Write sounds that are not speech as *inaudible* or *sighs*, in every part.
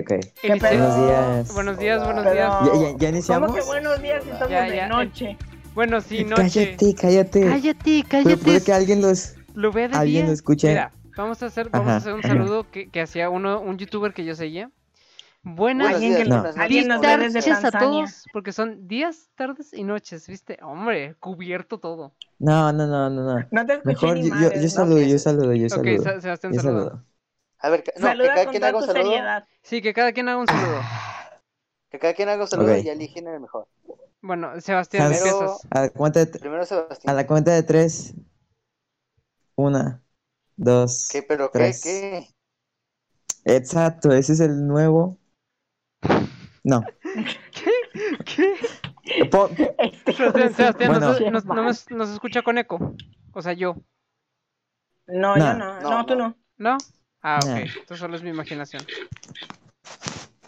ok. ¿Qué Inicia- pedo? Buenos días. Buenos días, buenos Pero- días. ¿Ya, ya, ya ¿Cómo iniciamos? que buenos días si estamos Ya, de ya. noche? Bueno, sí, noche. Cállate, cállate. Cállate, Pero puede cállate. que alguien los... Lo vea de alguien día. lo escuche. Mira, vamos a hacer, vamos a Ajá, hacer un saludo que, que hacía uno, un youtuber que yo seguía. Buenas Alguien que No. nos, desde tardes a todos, porque son días, tardes y noches, ¿viste? Hombre, cubierto todo. No, no, no, no, no. No te escuché Mejor ni yo, yo, madres, yo ¿no? saludo, yo saludo, yo Ok, saludo. Sa- Sebastián, Yo saludo. A ver, que- no, que cada con quien haga un saludo. seriedad. Sí, que cada quien haga un saludo. *sighs* Que cada quien haga un saludo y eligen el mejor. Bueno, Sebastián, Primero-. A la cuenta de, Primero a Sebastián. la cuenta de tres. Una, dos. ¿Qué? ¿Pero qué? tres. ¿Qué? Exacto, ese es el nuevo. No. *laughs* ¿Qué? Po- Este Sebastián, Sebastián, Bueno. nos, nos- no nos- nos escucha con eco. O sea, yo. No, No. yo no. No, No, tú no. no. Ah, ok. No. Esto solo es mi imaginación.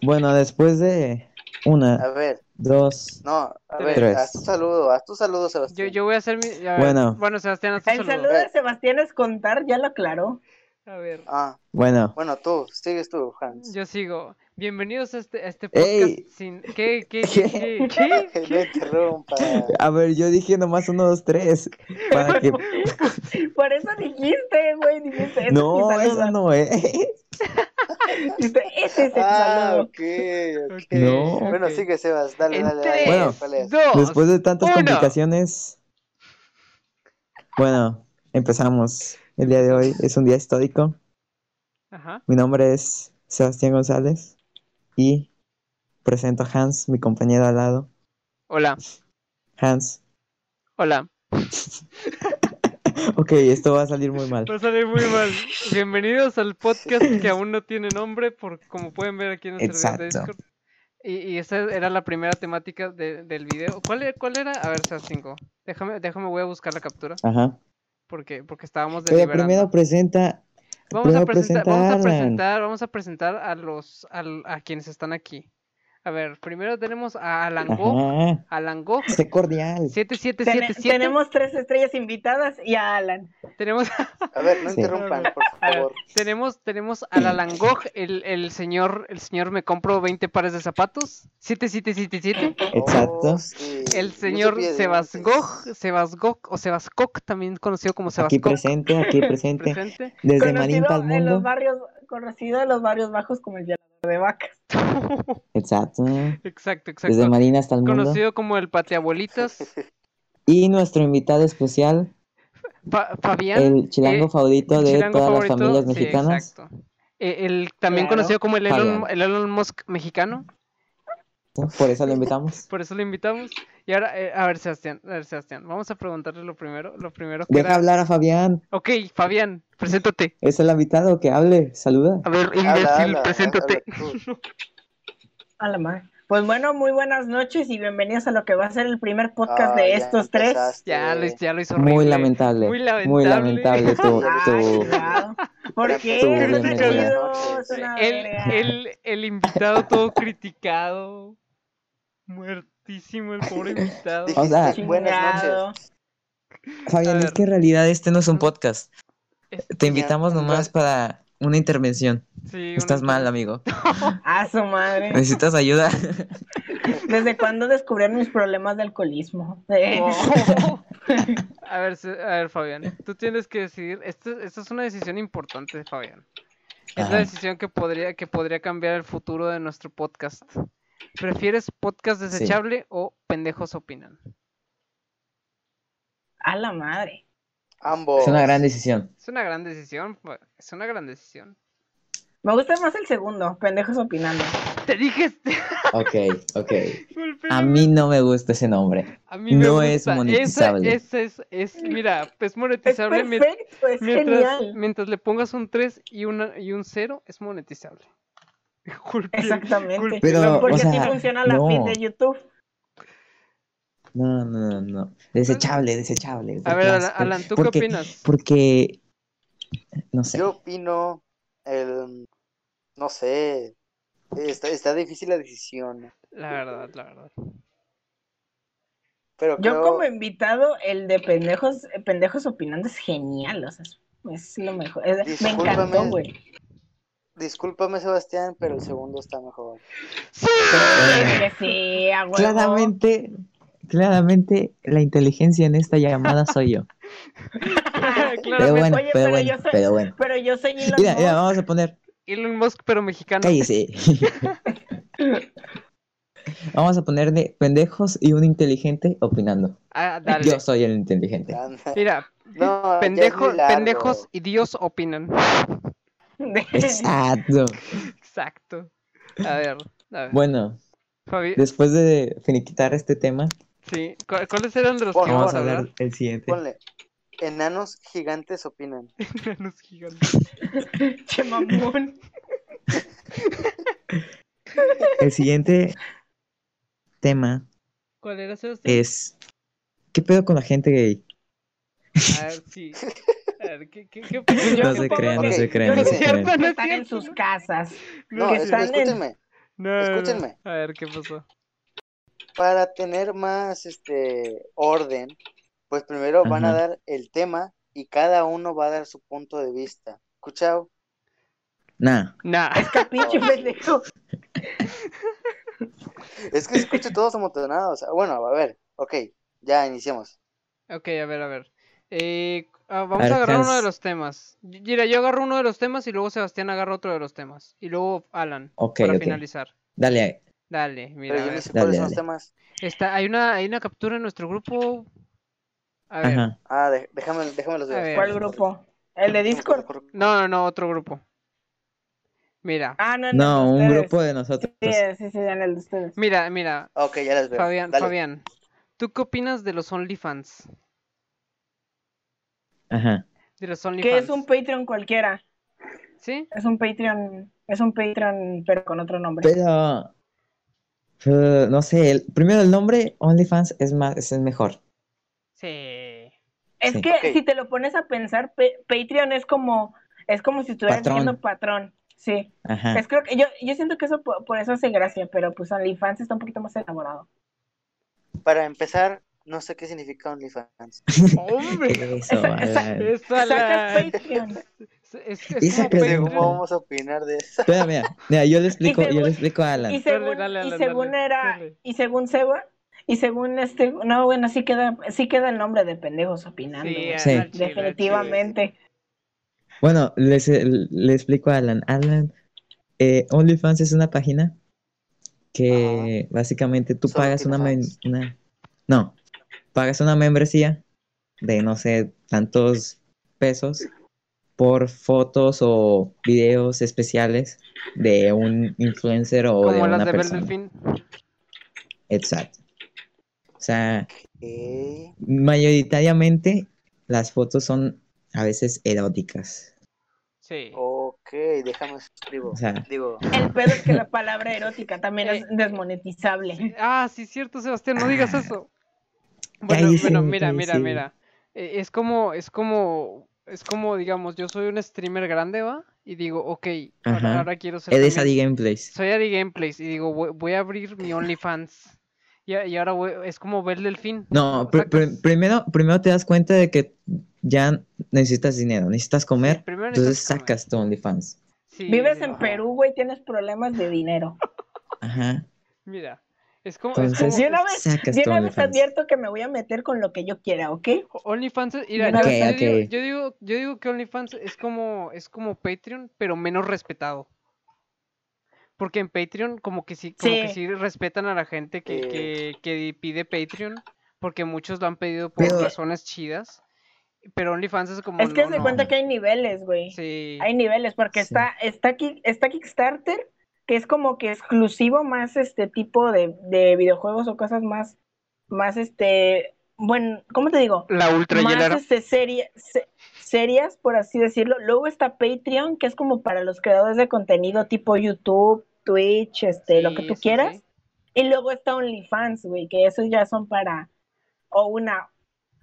Bueno, después de una, A ver, dos. no, a ver, Tres. haz tu saludo, haz tu saludo, Yo, Sebastián. yo voy a hacer mi. a ver, Bueno. Bueno, Sebastián, haz tu El saludo. saludo de Sebastián es contar, ya lo aclaró. A ver, Ah, Bueno, bueno, tú, sigues tú, Hans. yo sigo. Bienvenidos a este, a este podcast Ey. sin. ¿Qué? ¿Qué? ¿Qué? ¿Qué? *laughs* ¿Qué? ¿Qué? No interrumpa. a ver, yo dije nomás uno, dos, tres. Para que. *laughs* Por eso dijiste, güey. Dijiste, ese es mi No, eso no es. *laughs* Dijiste, ese es el Ah, saludo. ok, ok. Ok, No. Bueno, sigue, Sebas, dale, En dale, dale. Bueno, Después de tantas uno. complicaciones. Bueno, empezamos. El día de hoy es un día histórico. Ajá. Mi nombre es Sebastián González y presento a Hans, mi compañero al lado. Hola. Hans, Hola. *laughs* ok, esto va a salir muy mal. Va a salir muy mal. Bienvenidos al podcast que aún no tiene nombre, por como pueden ver aquí en el servidor de. Discord. Y, y esa era la primera temática de- del video. ¿Cuál era? ¿Cuál era? A ver, Sebastián. Déjame, déjame, voy a buscar la captura. Ajá. Porque, porque estábamos deliberando. primero presenta. Vamos a primero presentar, presenta vamos a presentar, vamos a presentar a los al- a quienes están aquí. A ver, primero tenemos a Alan Go, Ajá. Alan Go, Sé cordial. 7777. Tene- tenemos tres estrellas invitadas y a Alan. tenemos *laughs* A ver, no Sí. interrumpan, por ver, favor. tenemos tenemos al Alan Gog, el, el señor el señor me compro 20 pares de zapatos, 7777. Exacto. Oh, sí. El señor sabía de Sebas antes. Gog, Sebas Gog o Sebas Coc, también conocido como Sebas Aquí presente, aquí presente. *laughs* presente. Desde Marín en los barrios, conocido en los barrios bajos como el de vacas. Exacto. exacto, Desde exacto. Marín hasta el mundo. Conocido como el pateabuelitas, Y nuestro invitado especial, Fa- Fabián. el chilango eh, favorito de chilango todas favorito, las familias sí, mexicanas. exacto. Eh, el también Claro. conocido como el Elon, el Elon Musk mexicano, Por eso lo invitamos. por eso lo invitamos. Y ahora, eh, a ver, Sebastián, a ver, Sebastián, vamos a preguntarle lo primero, lo primero que Deja era... hablar a Fabián. Ok, Fabián, preséntate. Es el invitado que hable. Saluda. A ver, imbécil, habla, preséntate. habla. *laughs* A la madre. Pues bueno, muy buenas noches y bienvenidos a lo que va a ser el primer podcast Ah, de ya estos tres. empezaste. Ya lo, ya lo hizo horrible. Muy lamentable. Muy Muy lamentable. lamentable tu, *laughs* Ay, tu-. ¿Por qué? El, el, el invitado todo *laughs* criticado. El pobre *laughs* invitado. O sea, Dijiste buenas noches. Fabián, es que en realidad este no es un podcast. Te invitamos Ya, nomás para una intervención. sí, Estás una- mal, amigo. *laughs* A su madre. ¿Necesitas ayuda? *laughs* ¿Desde cuándo descubrieron mis problemas de alcoholismo? Oh. A ver, a ver, Fabián, tú tienes que decidir. Esto, esto es una decisión importante, Fabián. Es Ajá. la decisión que podría, que podría cambiar el futuro de nuestro podcast. ¿Prefieres podcast desechable o pendejos opinan? A la madre. Ambos. Es una gran decisión. Es una gran decisión, pues, es una gran decisión. Me gusta más el segundo, pendejos opinando. Te dije este. Ok, ok. *laughs* A mí no me gusta ese nombre. A mí me no gusta. es monetizable. Ese, ese es, es, mira, es monetizable perfecto, es mientras, genial. mientras le pongas un 3 y, una, y un 0, es monetizable. Exactamente. Pero, Porque o sea, así funciona la no. feed de YouTube. No, no, no, no. Desechable, desechable. A ¿por ver, Alan, ¿tú porque- qué opinas? Porque. No sé. Yo opino el... No sé. Está, está difícil la decisión. La verdad, la verdad. Pero Yo como invitado, el de pendejos, pendejos opinando es genial, o sea, es- lo mejor. Es- me encantó, güey. Discúlpame, Sebastián, pero el segundo está mejor. ¡Sí! Sí, a huevo. Claramente, claramente la inteligencia en esta llamada soy yo. *laughs* Pero bueno, Oye, pero pero bueno, yo soy- pero bueno. Pero yo soy Elon Mira, mira, Musk. vamos a poner. Elon Musk, pero mexicano. Cállese. *laughs* Vamos a poner de pendejos y un inteligente opinando. Ah, dale. Yo soy el inteligente. Mira, No, ya es pendejo- muy largo. pendejos y Dios opinan. *laughs* Exacto. Exacto. A ver, a ver. Bueno, Fabi, después de finiquitar este tema, sí. ¿cu- ¿Cuáles eran de los que vamos a hablar? del siguiente. Ponle. Enanos gigantes opinan. *laughs* Enanos gigantes. *laughs* Che mamón. El siguiente tema ¿Cuál era Sebastián? es ¿qué pedo con la gente gay? A ver, sí. ¿Qué, qué, qué No se crean, no que- se crean, no crean. que No es están en cierto. sus casas. No, Que es- están escúchenme. No, no, no. Escúchenme. A ver, ¿qué pasó? Para tener más este orden, pues primero van a dar el tema y cada uno va a dar su punto de vista. ¿Escuchado? Nah, Nah. Capiche, *laughs* pendejo. Es que se escucha todos amontonados. Bueno, a ver, ok, ya iniciamos. Ok, a ver, a ver. Eh, ah, vamos a agarrar uno de los temas. Mira, yo agarro uno de los temas y luego Sebastián agarra otro de los temas. Y luego Alan, ok, para finalizar. Dale, Dale, mira, Pero a yo ver. no sé Dale, cuáles son los dale. temas. Está, hay una, hay una captura en nuestro grupo. A ver. ajá. Ah, de- déjame, déjame los ver. ¿Cuál grupo? ¿El de Discord? No, no, no, otro grupo. Mira, Ah, no, No, de un grupo de nosotros. Sí, sí, sí, en el de ustedes. mira, mira. Ok, ya las veo. Fabián, Dale. Fabián. ¿Tú qué opinas de los OnlyFans? Ajá. De los Que es un Patreon cualquiera. ¿Sí? Es un Patreon, es un Patreon, pero con otro nombre. Pero, pero, no sé, el- primero el nombre OnlyFans es más, es el mejor. Sí. Es Sí. que si te lo pones a pensar, Pa- Patreon es como, es como si estuvieras Patrón. diciendo patrón. Sí. Ajá. Es creo que yo, yo siento que eso por, por eso hace gracia, pero pues OnlyFans está un poquito más elaborado. Para empezar, no sé qué significa OnlyFans. ¡Hombre! *laughs* Eso, Esa- esa-. Patreon. Es, es- es Esa como pregunta- Patreon. ¿Cómo vamos a opinar de eso? Espera, mira, mira, yo le explico, yo según- le explico a Alan. Y según, dale, y Alan, según dale, era, dale. y según Seba, y según este, no, bueno, sí queda, sí queda el nombre de pendejos opinando. Sí. Sí. chile, al chile. Definitivamente. Bueno, les, le explico a Alan. Alan, eh, OnlyFans es una página que básicamente tú Solo pagas una- No, pagas una membresía de, no sé, tantos pesos por fotos o videos especiales de un influencer o de Como las una de persona. Delfín. Exacto. O sea, ¿Qué? mayoritariamente las fotos son a veces eróticas. Sí. Ok, déjame escribo. O sea, Digo, El pedo es que la *laughs* palabra erótica también es desmonetizable. Ah, sí, cierto, Sebastián, no digas eso. Bueno, bueno, mira, mira, mira. Eh, Es como, es como, es como, digamos, yo soy un streamer grande, ¿va? Y digo, ok, ahora, quiero ser eres también- Adi Gameplays. Soy Adi Gameplays y digo, voy, voy a abrir mi OnlyFans. Y, ahora voy- es como ver Delfín. No, pr- pr- primero, primero te das cuenta de que ya necesitas dinero, necesitas comer, primero entonces necesitas comer. sacas tu OnlyFans. Sí, Vives en ajá. Perú, güey, tienes problemas de dinero. Ajá. Mira, es como, es Entonces, como De una vez, sacas una vez OnlyFans. advierto que me voy a meter con lo que yo quiera, ¿ok? OnlyFans, es- mira, Ok, yo, yo ok. digo, yo digo, yo digo que OnlyFans es como, es como Patreon, pero menos respetado. Porque en Patreon como que sí, como que Sí. sí respetan a la gente que, que, que pide Patreon, porque muchos lo han pedido por Pero- razones chidas. Pero OnlyFans es como Es que no, se no. cuenta que hay niveles, güey. Sí. Hay niveles, porque Sí. está, está, está Kickstarter, que es como que exclusivo más este tipo de, de videojuegos o cosas más, más este, bueno, ¿cómo te digo? La ultra más hielera. este, serie- se- serias, por así decirlo. Luego está Patreon, que es como para los creadores de contenido tipo YouTube, Twitch, este, lo que tú sí, quieras. sí. Y luego está OnlyFans, güey, que esos ya son para, o una,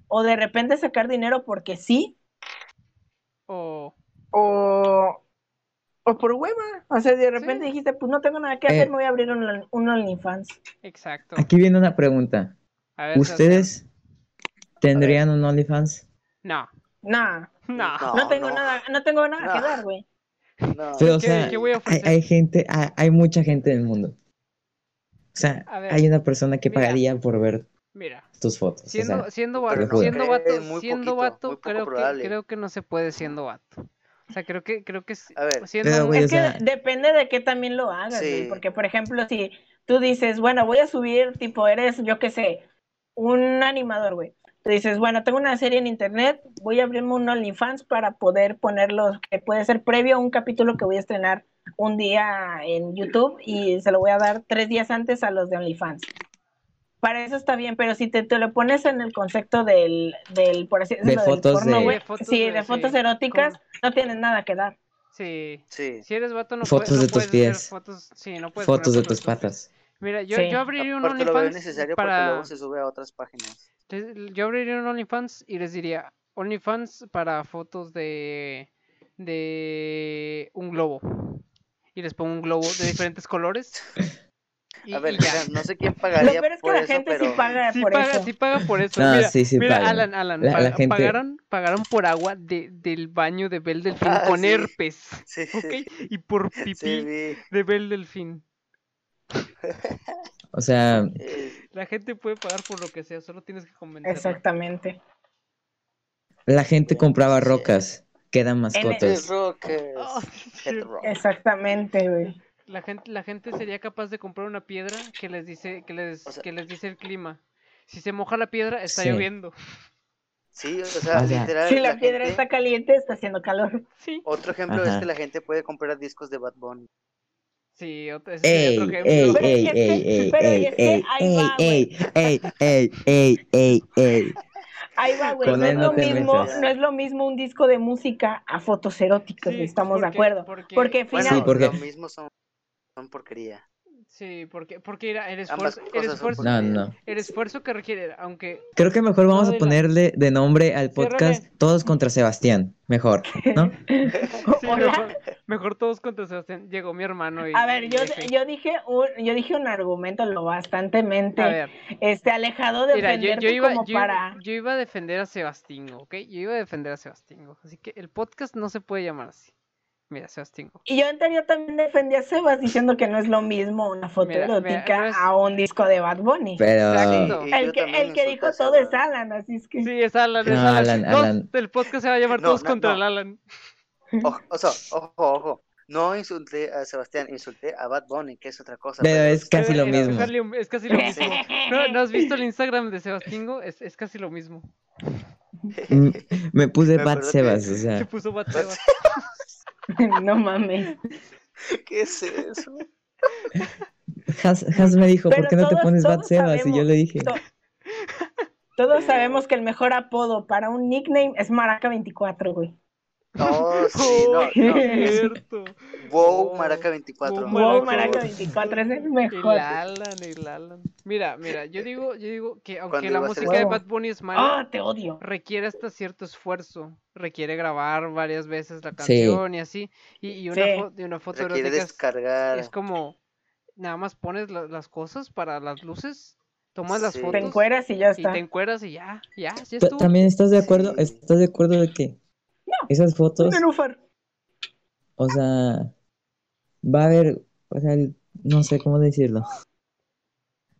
o de repente sacar dinero porque sí, O o, o por hueva. O sea, de repente Sí. dijiste, pues no tengo nada que hacer, Eh. me voy a abrir un, un OnlyFans. exacto. Aquí viene una pregunta. A ver, Sebastián. ¿Ustedes tendrían un OnlyFans? No. No. no, No, tengo no. nada, no tengo nada que dar, güey. No, Pero, o ¿Qué- sea, qué hay, gente, hay, hay mucha gente en el mundo. O sea, ver, hay una persona que mira. pagaría por ver Mira, tus fotos. o siendo, sea, siendo vato, siendo Es vato, siendo poquito, creo que, creo que no se puede siendo vato. O sea, creo que, creo que A ver. siendo Pero, un- güey, Es o que sea- depende de qué también lo hagas, güey, porque por ejemplo, si tú dices, bueno, voy a subir, tipo, eres, yo qué sé, un animador, güey. Tú dices, bueno, tengo una serie en internet, voy a abrirme un OnlyFans para poder ponerlo, que puede ser previo a un capítulo que voy a estrenar un día en YouTube y se lo voy a dar tres días antes a los de OnlyFans. Para eso está bien, pero si te, te lo pones en el concepto del, del por así decirlo, del fotos porno, de- güey, De fotos sí, de- de fotos sí, eróticas, con- no tienes nada que dar. Sí. Sí. Si eres vato, no Fotos puedes, no de tus puedes hacer pies. fotos, sí, no puedes fotos de tus fotos patas. Mira, yo, Sí. yo abriría un Aparte lo veo OnlyFans necesario porque para... luego se sube a otras páginas. Yo abriría un OnlyFans y les diría OnlyFans para fotos de de un globo. Y les pongo un globo de diferentes colores. *laughs* Y, A ver, mira, no sé quién *laughs* Lo pagaría peor es que por la eso, gente pero sí paga Sí por paga, eso. sí paga por eso. No, mira, sí, sí mira. Alan, Alan, La- gente- pagaron, pagaron por agua de, del baño de Bel Delfín Ah, con sí. herpes. *laughs* Sí, ¿Ok? Y por pipí de Bel Delfín. O sea, La gente puede pagar por lo que sea, solo tienes que convencerla. Exactamente. la gente Bueno, compraba sí. rocas que eran En mascotas. Rockers. Oh. Exactamente, güey. La gente, la gente sería capaz de comprar una piedra que les dice, que les, O sea- que les dice el clima. Si se moja la piedra, está Sí. lloviendo. Sí, o sea, O sea, literal. Si la piedra gente- está caliente, está haciendo calor. Sí. Otro ejemplo es que la gente puede comprar discos de Bad Bunny. Sí, otro, ese Ey, otro ejemplo. ey, Pero ey, es que- ey, ey, pero ey, es que ey, ahí ey, va, ey, ey, ey, ey, ey, ey. Ahí va, güey. Con No es lo mismo, no es lo mismo un disco de música a fotos eróticas, Sí, estamos de porque- acuerdo. porque- Porque Bueno, final, Sí, porque- lo mismo son, son porquería. Sí, porque, porque el esfuerzo, el esfuerzo, No, no. el esfuerzo que requiere, aunque Creo que mejor vamos No, a ponerle de nombre al podcast Todos contra Sebastián. Mejor, ¿no? *laughs* sí, *laughs* mejor, mejor todos contra Sebastián. Llegó mi hermano y. A ver, yo, yo dije un, yo dije un argumento lo bastantemente A ver, este alejado de mira, yo, iba, como yo, para yo iba a defender a Sebastingo, ¿ok? Yo iba a defender a Sebastingo. Así que el podcast no se puede llamar así. Mira, Sebastingo. y yo anterior también defendí a Sebas diciendo que no es lo mismo una foto Mira, mira, erótica no es- a un disco de Bad Bunny. Pero Exacto. El que, el que dijo a todo es Alan, así es que Sí, es Alan, es No, Alan. Alan. El podcast se va a llamar No, Todos no, contra no. el Alan. Ojo, o sea, ojo, ojo. No insulté a Sebastián, insulté a Bad Bunny, que es otra cosa. Pero es casi Es- lo es mismo. casi lo- Es casi lo mismo. ¿No, ¿no has visto el Instagram de Sebastingo? Es, es casi lo mismo. Mm, me puse Me Bad Sebas, que- o Se sea. puso Bad Sebas. *laughs* no mames. ¿Qué es eso? Has, Has me dijo, ¿por qué no te todos- pones Bad Sebas? Y yo sabemos- le dije, to- Todos sabemos que el mejor apodo para un nickname es Maraca 24, güey. *laughs* Oh, sí, Oh, no, no. cierto. Wow, Oh, Maraca 24. wow, Maraca Maraca 24 es el El mejor. Alan, el Alan. Mira, mira, yo digo, yo digo que aunque ¿Cuándo la música de? Bad Bunny es mala, Ah, te odio. requiere hasta cierto esfuerzo. Requiere grabar varias veces la Sí. canción y así. Y, y una, Sí. fo- y una foto Requiere es, descargar. es como nada más pones la- las cosas para las luces, tomas las Sí. fotos Te encueras y ya y está. te encueras y ya, ya, ya "Ta- estuvo. ¿también estás de acuerdo? Sí. ¿Estás de acuerdo de que esas fotos, Un nenúfar. o sea, va a haber, o sea, no sé cómo decirlo.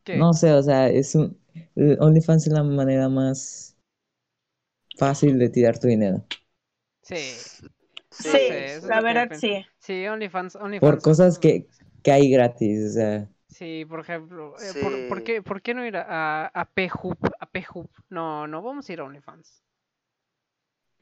¿Qué? No sé, o sea, es un, OnlyFans es la manera más fácil de tirar tu dinero. Sí, Sí, sé, la verdad sí. sí, OnlyFans, OnlyFans. Por cosas que, que hay gratis, o sea, Sí, por ejemplo, eh, por, qué, ¿por qué no ir a, a, a P-Hub? A P-Hub. No, no vamos a ir a OnlyFans.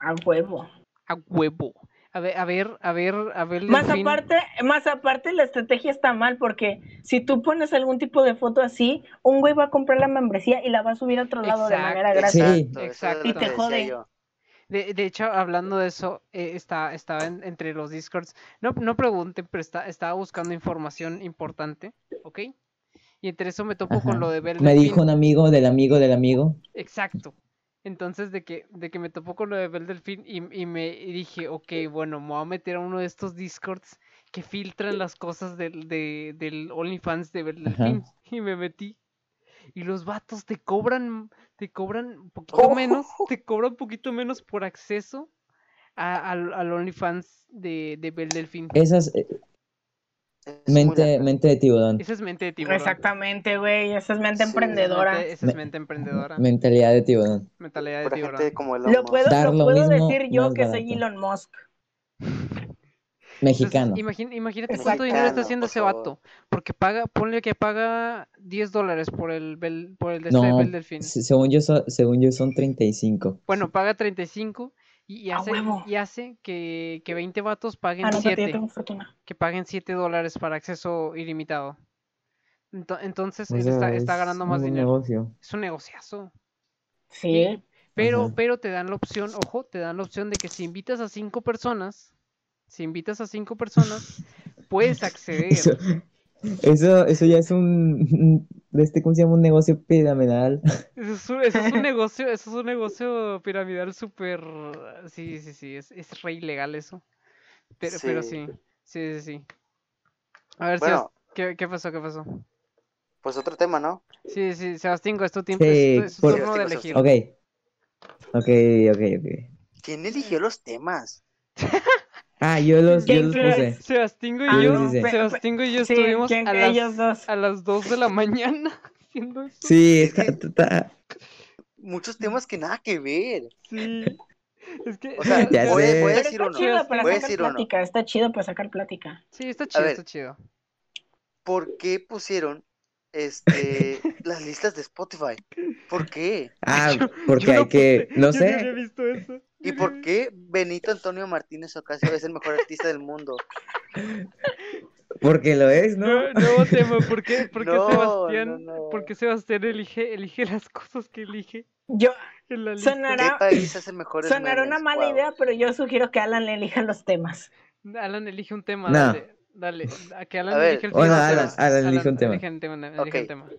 A huevo. A huevo. A ver, a ver, a ver, a ver. Más Delfín. aparte, más aparte la estrategia está mal porque si tú pones algún tipo de foto así, un güey va a comprar la membresía y la va a subir a otro lado de manera gratis. Sí. Exacto, Y te jode. De, de hecho, hablando de eso, eh, está, estaba en- entre los discords. No, no pregunten, pero está, estaba buscando información importante, ¿ok? Y entre eso me topo con lo de Bel me Delfín. dijo un amigo del amigo del amigo. Exacto. Entonces, de que, de que me topó con lo de Bel Delfín y, y me y dije, ok, bueno, me voy a meter a uno de estos discords que filtran las cosas del, de, del OnlyFans de Bel Ajá. Delfín. *laughs* Y me metí. Y los vatos te cobran, te cobran un poquito menos, te cobran un poquito menos por acceso a- al, al OnlyFans de, de Bel Delfín. Esas, eh, mente, mente de tiburón. Esa es mente de tiburón. Exactamente, güey. Esa es mente Sí, emprendedora. Mente- Esa es mente emprendedora. Mentalidad de tiburón. Mentalidad de tiburón. gente como el Lo puedo, Dar lo lo puedo mismo, decir yo que soy barato. Elon Musk. Mexicano. Entonces, imagín- imagínate Exacto. cuánto dinero está Mexicano, haciendo por ese vato. Porque paga, ponle que paga 10 dólares por el Bel, por el de este No, Bel Delfín. se- según yo, so- según yo son 35. Bueno, paga 35 y, y ¡A hace, huevo! y hace que, que 20 vatos paguen Ah, no, espérate, 7. yo tengo fortuna. Que paguen 7 dólares para acceso ilimitado. Ento- Entonces, O él sea, está, está es ganando un más dinero. negocio. Es un negociazo. Sí. Pero, Ajá. pero te dan la opción, ojo, te dan la opción de que si invitas a 5 personas, si invitas a 5 personas, puedes *laughs* acceder. Eso, eso, eso ya es un, de este, ¿cómo se llama? Un negocio piramidal. *laughs* Eso es un, eso es un negocio, eso es un negocio piramidal súper, sí, sí, sí, es, es re ilegal eso. Pero, pero Sí. sí, sí, sí, sí. A ver, Bueno. ¿qué, qué pasó? ¿Qué pasó? Pues otro tema, ¿no? Sí, sí, Sebastián, es tu tiempo, Sí, es tu, es tu por- turno de elegir. Ok. Ok, ok, ok. ¿Quién eligió los temas? *laughs* Ah, yo los, yo ¿Quién los puse. Sebastián y Ah, yo, Sebastián y yo Sí, estuvimos ¿quién- a las, ellos dos. a las 2 de la *laughs* mañana haciendo eso. Sí, Es que- está, está- Muchos temas que nada que ver. Sí. *laughs* Es que, O sea, *laughs* Ya voy, sé. voy a decir está uno. chido para Voy a sacar decir uno. plática, está chido para sacar plática. sí, está chido, ver. está chido. ¿Por qué pusieron este las listas de Spotify? ¿Por qué? *laughs* Ah, Yo- porque yo hay no que, puse- no yo había sé. visto eso. ¿Y por no qué Benito Antonio Martínez Ocasio es el mejor artista del mundo? Porque lo es, ¿no? No, nuevo tema, ¿por qué, *laughs* por qué No, Sebastián, no, no. por qué Sebastián elige, elige las cosas que elige Yo, en la lista? Sonará- ¿Qué país hace mejores sonará una mala Wow. idea, pero yo sugiero que Alan le elija los temas. Alan elige un tema, No. dale, dale, a que Alan A ver, elige el Bueno, tema. Alan, Sebas. Alan, elige un tema. elige un tema, elige Ok. un tema.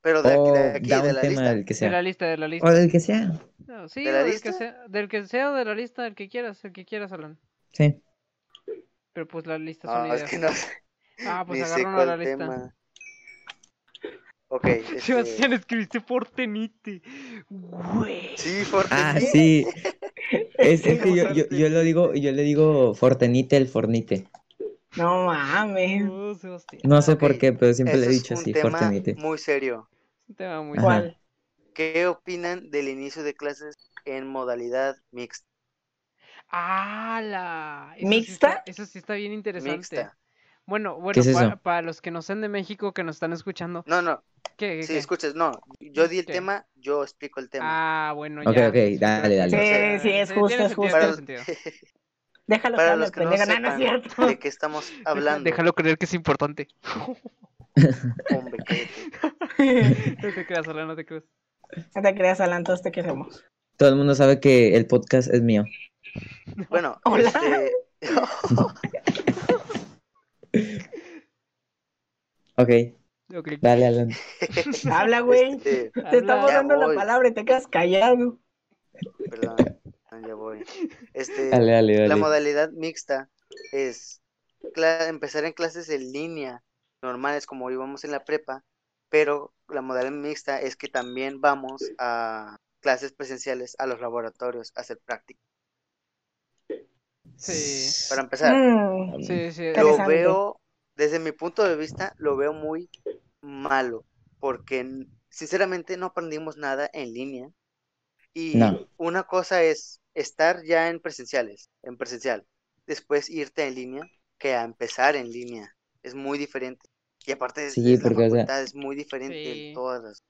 Pero de de, aquí, da de un la tema lista. del que De la sea. lista, de la lista. O del que sea. No, sí, ¿De la del que lista? sea, del que sea o de la lista, del que quieras, el que quieras, Alan. Sí. Pero pues la lista son No, es ideas. que no sé. Ah, pues Ni sé agarra uno a la cuál lista. tema. Ok. *laughs* este, Sebastián, escribiste Fortenite. Güey. Sí, Fortnite. Ah, sí. *laughs* Es, es que yo, yo, yo lo digo, yo le digo Fortenite el Fornite. No mames. No sé Ok, por qué, pero siempre le he es dicho un así, tema Fortenite. muy serio. Es un tema muy. ¿Cuál? ¿Qué opinan del inicio de clases en modalidad mixta? ¡Hala! Eso sí ¿Mixta? está- eso sí está bien interesante. Mixta. Bueno, bueno, es para los que no sean de México, que nos están escuchando, No, no, ¿qué? qué, si qué? escuchas, no, yo di el ¿Qué? tema, yo explico el tema. Ah, bueno, Ok, ya. ok, sí, dale, dale. Sí, sí, es justo, es justo. tiene Para, sentido. *laughs* Déjalo para los que no pendejo. No, sepan cierto. de qué estamos Deja- *laughs* hablando, Déjalo creer que es importante. *laughs* hombre, cállate. *laughs* no te creas, Alan, no te creas. No te creas, Alan, todos te queremos. Todo el mundo sabe que el podcast es mío. Bueno, Hola. este, Ok, Ok. dale, Alan. Habla, güey. este, Te Habla. estamos dando la palabra y te quedas callado. perdón, ya voy. *laughs* Este, Dale, dale, La dale. modalidad mixta es empezar en clases en línea normales como íbamos en la prepa, pero la modalidad mixta es que también vamos a clases presenciales a los laboratorios a hacer práctica. Sí. Para empezar, Mm, Sí, sí. lo veo, desde mi punto de vista, lo veo muy malo, porque sinceramente no aprendimos nada en línea. Y No. una cosa es estar ya en presenciales, en presencial, después irte en línea, que a empezar en línea. Es muy diferente. Y aparte, Sí, es la porque, o sea- facultad es muy diferente Sí. en todas las...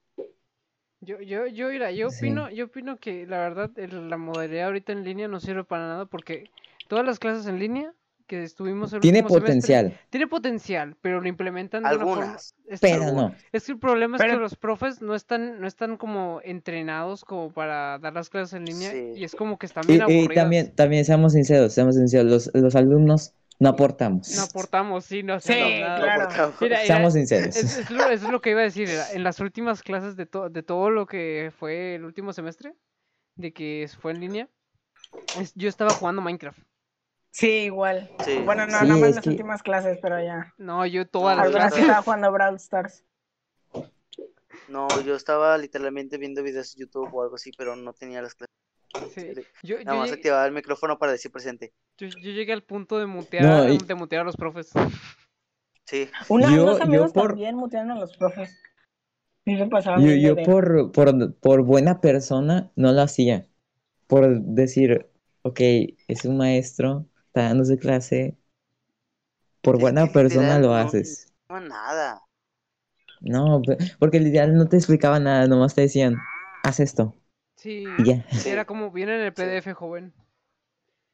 Yo, yo, yo, mira, yo Sí. opino, yo opino que la verdad el- la modalidad ahorita en línea no sirve para nada porque todas las clases en línea que estuvimos el Tiene semestre, potencial, tiene potencial, pero lo implementan de una forma. Algunas. es- pero no. Es que el problema es que los profes no están, no están como entrenados como para dar las clases en línea Sí. y es como que están Y, bien y aburridas. también, también seamos sinceros, seamos sinceros, los, los alumnos no aportamos. No aportamos, sí, no Sí, nada. claro. Mira, sinceros. Es, es lo, es lo que iba a decir. era, En las últimas clases de, to- de todo lo que fue el último semestre, de que fue en línea, es- yo estaba jugando Minecraft. Sí, igual. Sí. Bueno, no, Sí, nada más las que- últimas clases, pero ya. No, yo todas las clases. sí estaba jugando Brawl Stars. No, yo estaba literalmente viendo videos de YouTube o algo así, pero no tenía las clases. Sí. Yo, yo, Nada más llegué- activaba el micrófono para decir presente. yo- yo llegué al punto de mutear, y- de mutear a los profes. Sí. Una, Yo- unos yo amigos por- también mutearon a los profes. Y Yo, por, por, por buena persona no lo hacía. Por decir, ok, es un maestro, está dando su clase. Por Es buena que persona lo no- haces. No, nada. No, porque literal no te explicaba nada, nomás te decían, haz esto. Sí, Y ya. sí, era como, viene en el Sí. PDF, joven.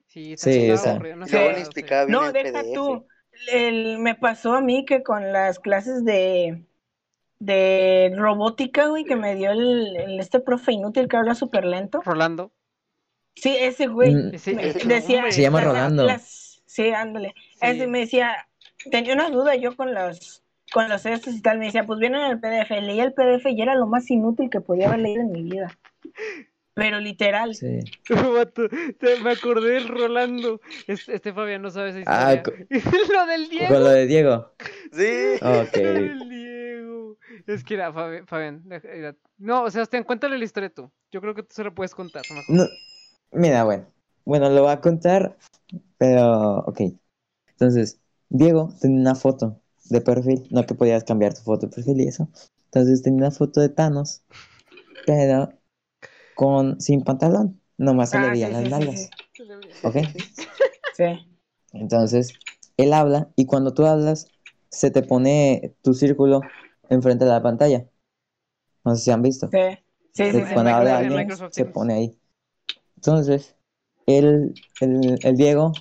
Sí, Sí, o sea, aburrido, no Sí. sí. explicaba bien el deja PDF. tú. El- me pasó a mí que con las clases de, de robótica, güey, que me dio el, el- este profe inútil que habla súper lento. Rolando. Sí, ese güey. Mm, Ese- me ese decía, hombre. Se llama las- Rolando. las- sí, ándale. Ese me decía, tenía una duda yo con los con los estos y tal, me decía, pues viene en el PDF, leía el PDF y era lo más inútil que podía haber leído en mi vida. Pero literal, Sí. *laughs* Me acordé del Rolando. Este, este Fabián no sabe esa Ah, historia. *laughs* lo del Diego. Con lo de Diego. Sí. Lo Ok. del Diego. Es que era Fabi- Fabián. deja- era- No, Sebastián, cuéntale la historia tú. Yo creo que tú se la puedes contar. mejor. No, mira, bueno. Bueno, lo voy a contar, pero ok. Entonces, Diego tenía una foto de perfil, no que podías cambiar tu foto de perfil y eso. Entonces tenía una foto de Thanos, pero con sin pantalón, nomás se le veían sí, las nalgas, sí. ¿ok? sí. Entonces, él habla y cuando tú hablas, se te pone tu círculo enfrente de la pantalla. No sé si han visto. Sí, sí, sí, sí, cuando habla alguien, se pone ahí. Entonces, el, el, el Diego,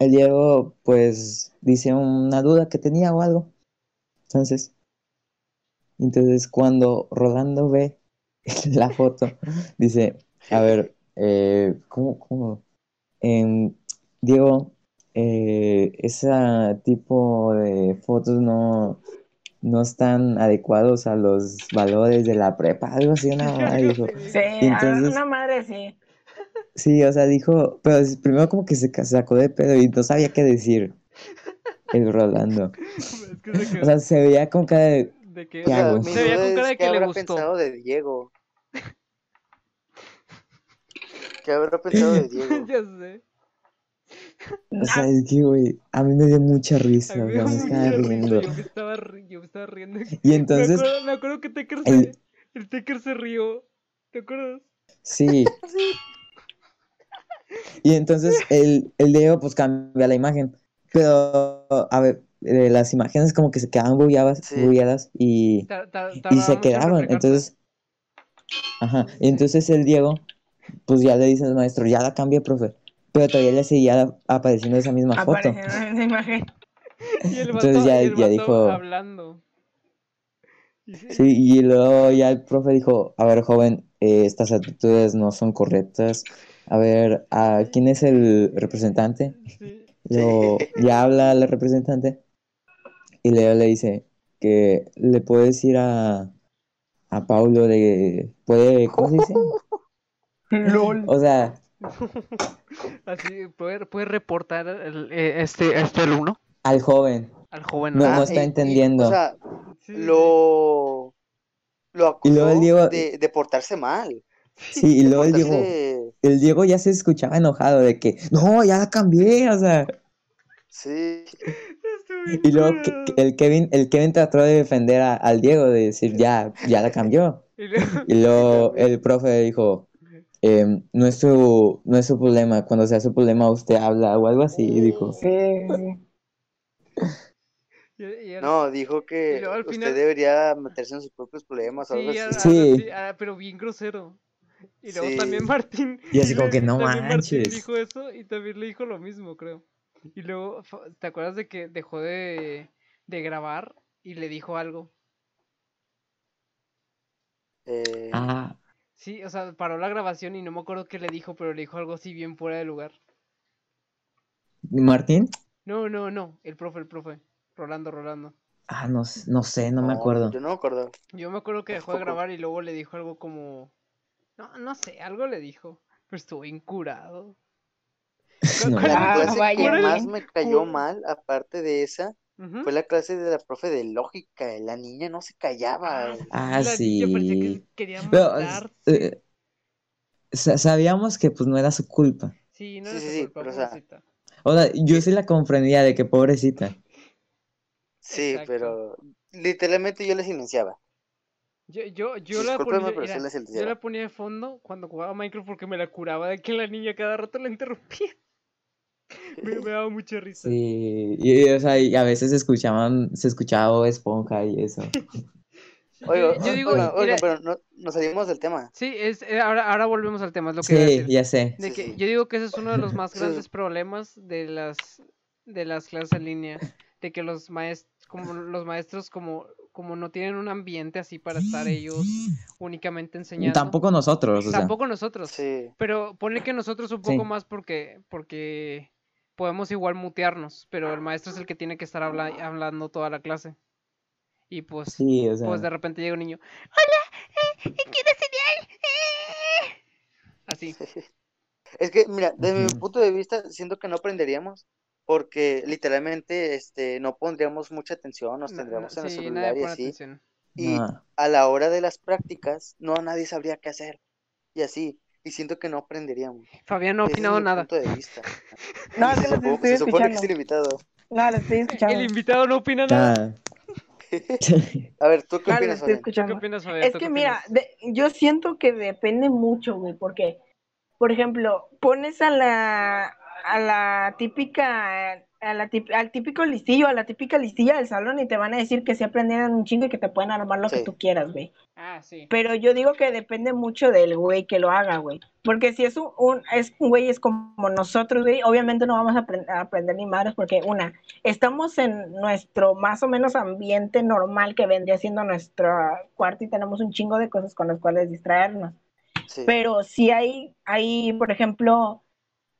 el Diego, pues, dice una duda que tenía o algo. Entonces, entonces cuando Rolando ve *laughs* la foto, dice, a ver, eh, ¿cómo, cómo? Em, Diego, eh, ese tipo de fotos no, no están adecuados a los valores de la prepa, algo así, una *laughs* mamada dijo. Sí, Y entonces- una madre sí. Sí, o sea, dijo, pero es- primero como que se sacó de pedo y no sabía qué decir el Rolando. *laughs* Es que se O sea, se veía con cara de, de que- O ¿Qué sea, hago? Se veía con cara de qué que le habrá gustó. pensado de Diego. ¿Qué habrá pensado de *laughs* Diego? ya sé. o sea, es que, güey, a mí me dio mucha risa, A o sea, me estaba riendo. Yo me estaba, ri- yo me estaba riendo. Y entonces, me, acuerdo, me acuerdo que Tecker se, el- el Tecker se rió. ¿Te acuerdas? sí. *laughs* Y entonces el, el Diego pues cambia la imagen. Pero, a ver, eh, las imágenes como que se quedaban bugueadas, Sí. y, Ta- ta- y se quedaban. Entonces, ajá. Y entonces el Diego, pues ya le dice al maestro, ya la cambié, profe. Pero todavía le seguía apareciendo esa misma foto. Esa imagen. *laughs* Y el Entonces ya- y el ya dijo- hablando. Sí, y luego ya el profe dijo, a ver, joven, eh, estas actitudes no son correctas. A ver, ¿a quién es el representante? sí. Luego ya habla la representante y Leo le dice que le puede decir a, a Paulo de... Puede, ¿cómo se dice? *laughs* LOL. O sea, Así, ¿puede, puede reportar el- eh, este, este alumno? al joven. Al joven. No, ¿verdad? no está y- y, entendiendo. o sea, Sí, lo, lo Y luego acusó el Diego- de, de portarse mal. *laughs* Sí, y luego el Diego, el Diego ya se escuchaba enojado de que, no, ya la cambié, o sea... Sí, Y luego el Kevin, el Kevin trató de defender a- al Diego, de decir, ya, ya la cambió. *laughs* Y luego- el profe dijo, em, no, es su, no es su problema, cuando sea su problema usted habla o algo así, y dijo. Sí, sí. *laughs* y- y al- no, dijo que usted debería meterse en sus propios problemas o algo Sí, así. pero bien grosero. Y luego Sí. también Martín. Y así como le- que, "No también Martín manches". dijo eso y también le dijo lo mismo, creo. Y luego, ¿te acuerdas de que dejó de, de grabar y le dijo algo? Eh, Ah, Sí, o sea, paró la grabación y no me acuerdo qué le dijo, pero le dijo algo así bien fuera de lugar. ¿Martín? No, no, no, el profe, el profe. Rolando, Rolando. Ah, no, no sé, no me acuerdo. Yo no me acuerdo. Yo me acuerdo que dejó de grabar y luego le dijo algo como... No, no sé, algo le dijo. Pero estuvo incurado. *laughs* No, ¿Cuál- La clase vaya, que más bien. me cayó mal, aparte de esa, fue la clase de la profe de lógica. La niña no se callaba. Ah. Ah, la niña parecía que sí. quería Pero, eh, sa- sabíamos que pues no era su culpa. Sí, no Sí, era su sí, sí, culpa, pero, o sea, pobrecita. O sea, yo sí la comprendía de que pobrecita. Sí, Exacto. pero literalmente yo le silenciaba. Yo, yo, yo la ponía, mira, yo la ponía de fondo cuando jugaba Minecraft porque me la curaba de que la niña cada rato la interrumpía. *laughs* Me, me daba mucha risa. Sí, y, o sea, y a veces se escuchaban, se escuchaba Esponja y eso. *laughs* Oiga, yo digo, oiga, oiga, mira, pero no, nos salimos del tema. sí, es, eh, ahora, ahora volvemos al tema, es lo que a Sí, decir. ya sé. De Sí, que sí. yo digo que ese es uno de los *laughs* más Sí. grandes problemas de las de las clases en línea, de que los maestros como los maestros como como no tienen un ambiente así para estar ellos únicamente enseñando. Tampoco nosotros, o sea. Tampoco nosotros. Sí, Pero ponle que nosotros un Sí. poco más porque porque podemos igual mutearnos, pero el maestro es el que tiene que estar habla- hablando toda la clase. Y pues Sí, o sea. pues de repente llega un niño, "Hola, eh, quiero cereal." eh". Así. *laughs* Es que, mira, desde mi punto de vista, siento que no aprenderíamos porque literalmente este, no pondríamos mucha atención, nos No- tendríamos no- en el sí, nadie celular y así. atención. Y nah. a la hora de las prácticas, no nadie sabría qué hacer. Y así. Y siento que no aprenderíamos. Fabián no ha es opinado mi nada. punto de vista. *laughs* No, es se, lo supo- estoy se supone que escuchando. es el invitado. No, lo estoy escuchando. El invitado no opina nada. Nada. *laughs* A ver, ¿tú qué opinas, estoy Fabián? ¿Tú qué opinas? Es ¿Tú que mira, de- yo siento que depende mucho, güey, porque, por ejemplo, pones a la, a la típica, a la tip- al típico listillo, a la típica listilla del salón y te van a decir que se aprendieron un chingo y que te pueden armar lo que tú quieras, güey. Ah, sí. Pero yo digo que depende mucho del güey que lo haga, güey. Porque si es un, un- es un güey es como nosotros, güey, obviamente no vamos a, a aprender ni madres porque una, estamos en nuestro más o menos ambiente normal que vendría siendo nuestro cuarto y tenemos un chingo de cosas con las cuales distraernos. Sí. Pero si hay, hay, por ejemplo,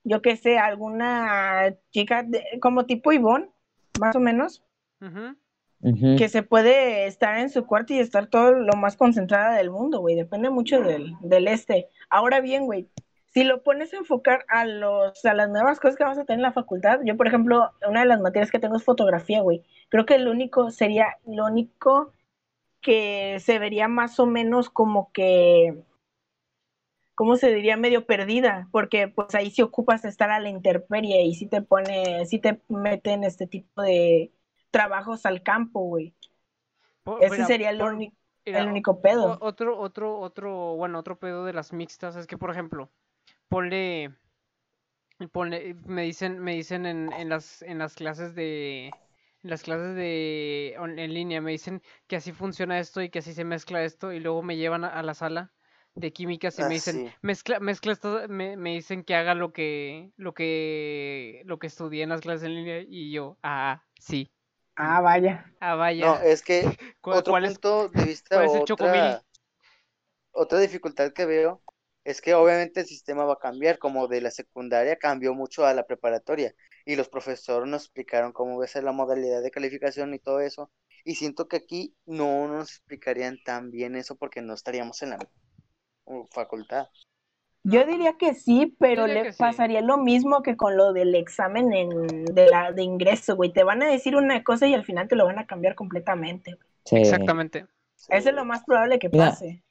yo que sé, alguna chica de- como tipo Ivonne, más o menos, que se puede estar en su cuarto y estar todo lo más concentrada del mundo, güey. Depende mucho del, del este. Ahora bien, güey, si lo pones a enfocar a los a las nuevas cosas que vas a tener en la facultad, yo, por ejemplo, una de las materias que tengo es fotografía, güey. Creo que el único sería, lo único que se vería más o menos como que, ¿cómo se diría? Medio perdida, porque pues ahí sí ocupas estar a la intemperie y sí te pone, sí te meten este tipo de trabajos al campo, güey. Ese mira, sería el, por- único mira, el único o- pedo. Otro, otro, otro, bueno, otro pedo de las mixtas es que, por ejemplo, ponle, ponle, me dicen, me dicen en, en las, en las clases de, en las clases de en línea, me dicen que así funciona esto y que así se mezcla esto y luego me llevan a, a la sala de químicas y Ah, me dicen, sí. mezcla, mezcla esto, me, me dicen que haga lo que, lo que, lo que estudié en las clases en línea y yo, ah, sí, Ah, vaya. ah, vaya, No, es que *laughs* ¿cu- otro cuál es? punto de vista, cuál es el chocomil? otra, otra dificultad que veo es que obviamente el sistema va a cambiar, como de la secundaria cambió mucho a la preparatoria y los profesores nos explicaron cómo va a ser la modalidad de calificación y todo eso, y siento que aquí no nos explicarían tan bien eso porque no estaríamos en la uh, facultad. Yo diría que sí, pero le sí. pasaría lo mismo que con lo del examen en, de, la, de ingreso, güey. Te van a decir una cosa y al final te lo van a cambiar completamente. güey. Sí. Exactamente. Eso es lo más probable que Mira, pase.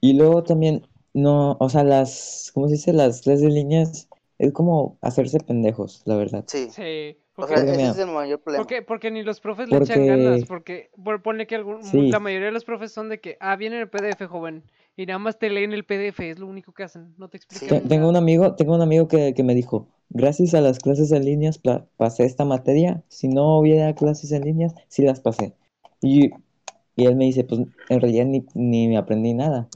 Y luego también, no, o sea, las, ¿cómo se dice? Las clases de líneas es como hacerse pendejos, la verdad. Sí, Sí, o porque, sea, Porque ese es el mayor problema. porque, porque ni los profes le echan Porque- ganas, porque por- ponle que algún, Sí. la mayoría de los profes son de que, ah, viene el PDF, joven, y nada más te leen el PDF, es lo único que hacen, no te explican Te- Tengo un amigo, tengo un amigo que, que me dijo, gracias a las clases en líneas pasé esta materia, si no hubiera clases en líneas, sí las pasé. Y, y él me dice, pues en realidad ni, ni aprendí nada.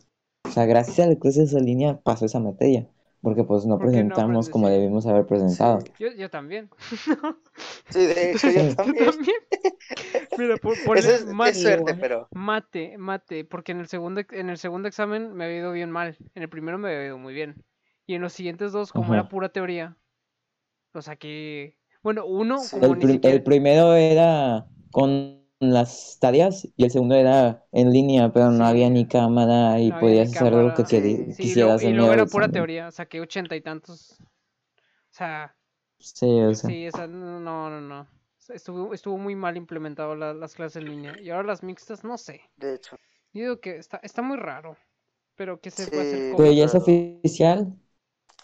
O sea, gracias a las clases en línea pasó esa materia, porque pues no ¿Por presentamos como debimos haber presentado. Sí. Yo, yo también. *laughs* Sí, de hecho yo también. *laughs* Mira, por, ponle Eso es, mate, es suerte, pero mate, mate, porque en el segundo, en el segundo examen me había ido bien mal, en el primero me había ido muy bien, y en los siguientes dos, como era pura teoría, lo saqué, bueno, uno, Sí. como El, ni pri- siquiera... el primero era con las tareas y el segundo era en línea, pero no Sí. había ni cámara y No podías hacer lo que cámara. queri- Sí. Sí, y luego, quisieras era pura teoría, saqué ochenta y tantos. O sea, Sí, o sea. sí, esa, no, no, no. Estuvo, estuvo muy mal implementado la- las clases en línea. Y ahora las mixtas, no sé. de hecho. Yo digo que está, está muy raro. Pero que se puede hacer Sí. Pero ya es oficial.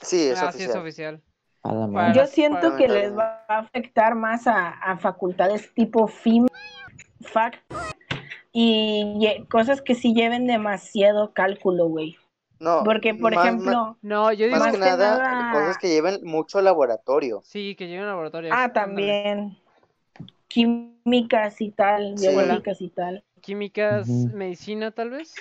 Sí, es Ah, sí, es oficial. Para-. Yo siento para- que les va a afectar más a, a facultades tipo FIM, FAC y ye- cosas que sí lleven demasiado cálculo, güey. No, Porque, por más- ejemplo, No, yo digo Más, que que nada, nada- cosas que lleven mucho laboratorio. sí, que lleguen a laboratorio. ah, también químicas y tal, Sí. biológicas y tal. Químicas, medicina, tal vez.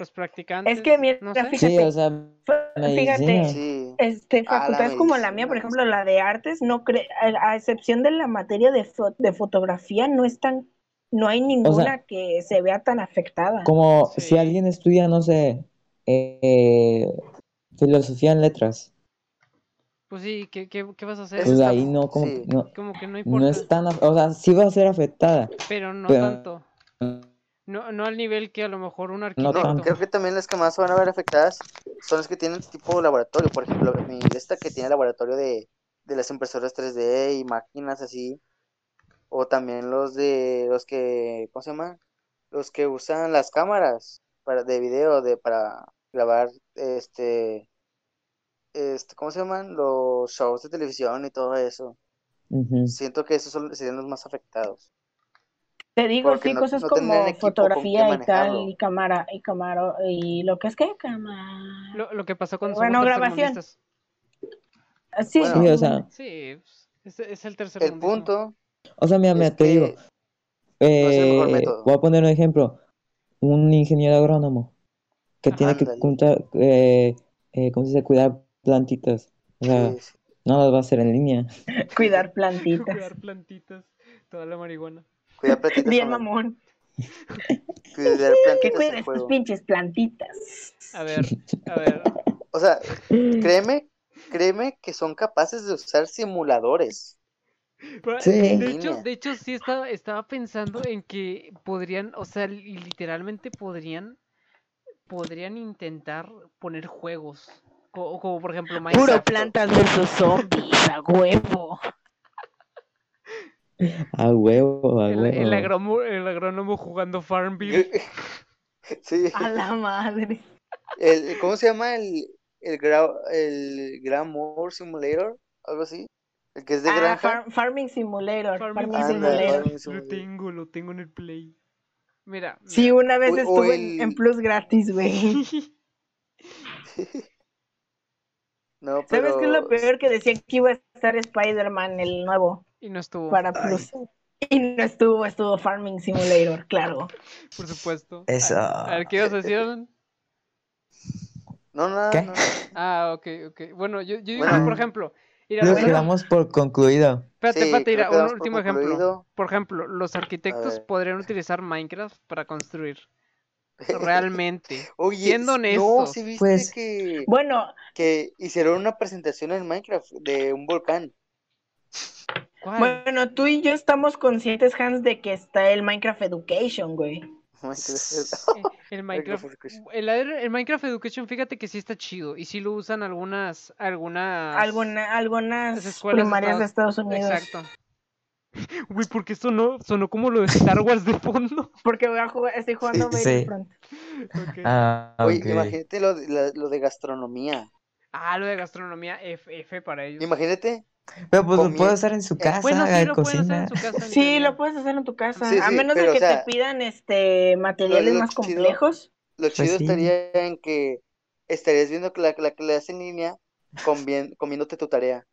Los practicantes. Es que mira, no sé. fíjate, Sí, o sea, fíjate, medicina. Sí. este, la facultades como la mía, por ejemplo, la de artes, no cre a, a excepción de la materia de, fo- de fotografía, no es tan, no hay ninguna que se vea tan afectada. como Sí. si alguien estudia, no sé, eh, filosofía en letras, Pues sí, ¿qué, qué, qué vas a hacer? Eso pues ahí no, como, sí. no, Como que no importa. no es tan, o sea, sí va a ser afectada, Pero no pero- tanto. No, no al nivel que a lo mejor un No arquitecto. tanto. Creo que también las que más se van a ver afectadas son las que tienen tipo laboratorio. Por ejemplo, mi esta que tiene laboratorio de, de las impresoras 3D y máquinas así. O también los de los que, ¿cómo se llama? Los que usan las cámaras para de video de para grabar este este, ¿cómo se llaman? Los shows de televisión y todo eso. Siento que esos son, serían los más afectados. Te digo, Porque sí, no- cosas no como fotografía y tal, y cámara, y cámara, y lo que es que cámara. Lo, lo que pasó con Bueno, grabación. Ah, Sí, Bueno. Sí, o sea, Sí, pues, es, es el tercer El punto o sea, mira, mira, te digo, eh, voy a poner un ejemplo, un ingeniero agrónomo que Ajá. tiene que eh, eh, ¿cómo se dice? Cuidar plantitas, o sea, sí, sí. no las va a hacer en línea. *laughs* cuidar *laughs* plantitas. Jugar plantitas, toda la marihuana. Cuidar plantitas Bien, mamón. *laughs* Cuidar Que plantitas cuides el tus juego. pinches plantitas. A ver, a ver. O sea, créeme, créeme que son capaces de usar simuladores. Pero, Sí. De hecho, de hecho, sí estaba, estaba pensando en que podrían, o sea, li- literalmente podrían, podrían intentar poner juegos. co- Como, por ejemplo Puro Minecraft. plantas versus zombies, a huevo. A huevo, a El, huevo. el agrónomo, el agrónomo jugando Farmville. *laughs* Sí, A la madre. el, ¿cómo se llama el, el, gra, el Grammar Simulator? Algo así. El que es de Ah, granja. Far- Farming Simulator. Farming Simulator. Farming Lo Simulator. tengo, lo tengo en el Play. Mira. Sí, una vez O- o estuve en Plus gratis, güey. *laughs* *laughs* No, ¿Sabes qué es lo peor? Que decía que iba a estar Spider-Man, el nuevo, y no estuvo, para Plus. Y no estuvo, estuvo Farming Simulator, claro. por supuesto. Eso. A, ver, ¿qué ibas a decir, Alan? No, nada, ¿Qué? no. Ah, ok, ok. Bueno, yo, yo digo Bueno. por ejemplo, mira, damos por concluido. espérate, Sí, espérate, mira, un último ejemplo. Por ejemplo, los arquitectos podrían utilizar Minecraft para construir. Realmente. *laughs* Oye, Siendo no, honestos. sí viste Pues- que, Bueno, que hicieron una presentación en Minecraft de un volcán. ¿Cuál? bueno, tú y yo estamos conscientes, Hans, de que está el Minecraft Education, güey. *laughs* El *laughs* Minecraft, Education. el, el Minecraft Education, fíjate que sí está chido y sí lo usan algunas, algunas, Alguna, algunas Las escuelas de primarias de Estados Unidos. exacto. Uy, porque sonó, sonó como lo de Star Wars de fondo. *laughs* Porque voy a jugar, estoy jugando Sí, Battlefront. Ok. Ah, Oye, imagínate lo, de- la- lo de gastronomía. Ah, lo de gastronomía, F, F para ellos. Imagínate. Pero pues lo comi- puede hacer en su eh, casa, Bueno, sí lo pueden hacer en su casa. *laughs* en Sí, lo puedes hacer en tu casa. Sí, a sí, menos de o que sea, te pidan este materiales lo más chido- complejos. Lo chido Pues sí. estaría en que estarías viendo que la, la clase en línea comien- comiéndote tu tarea.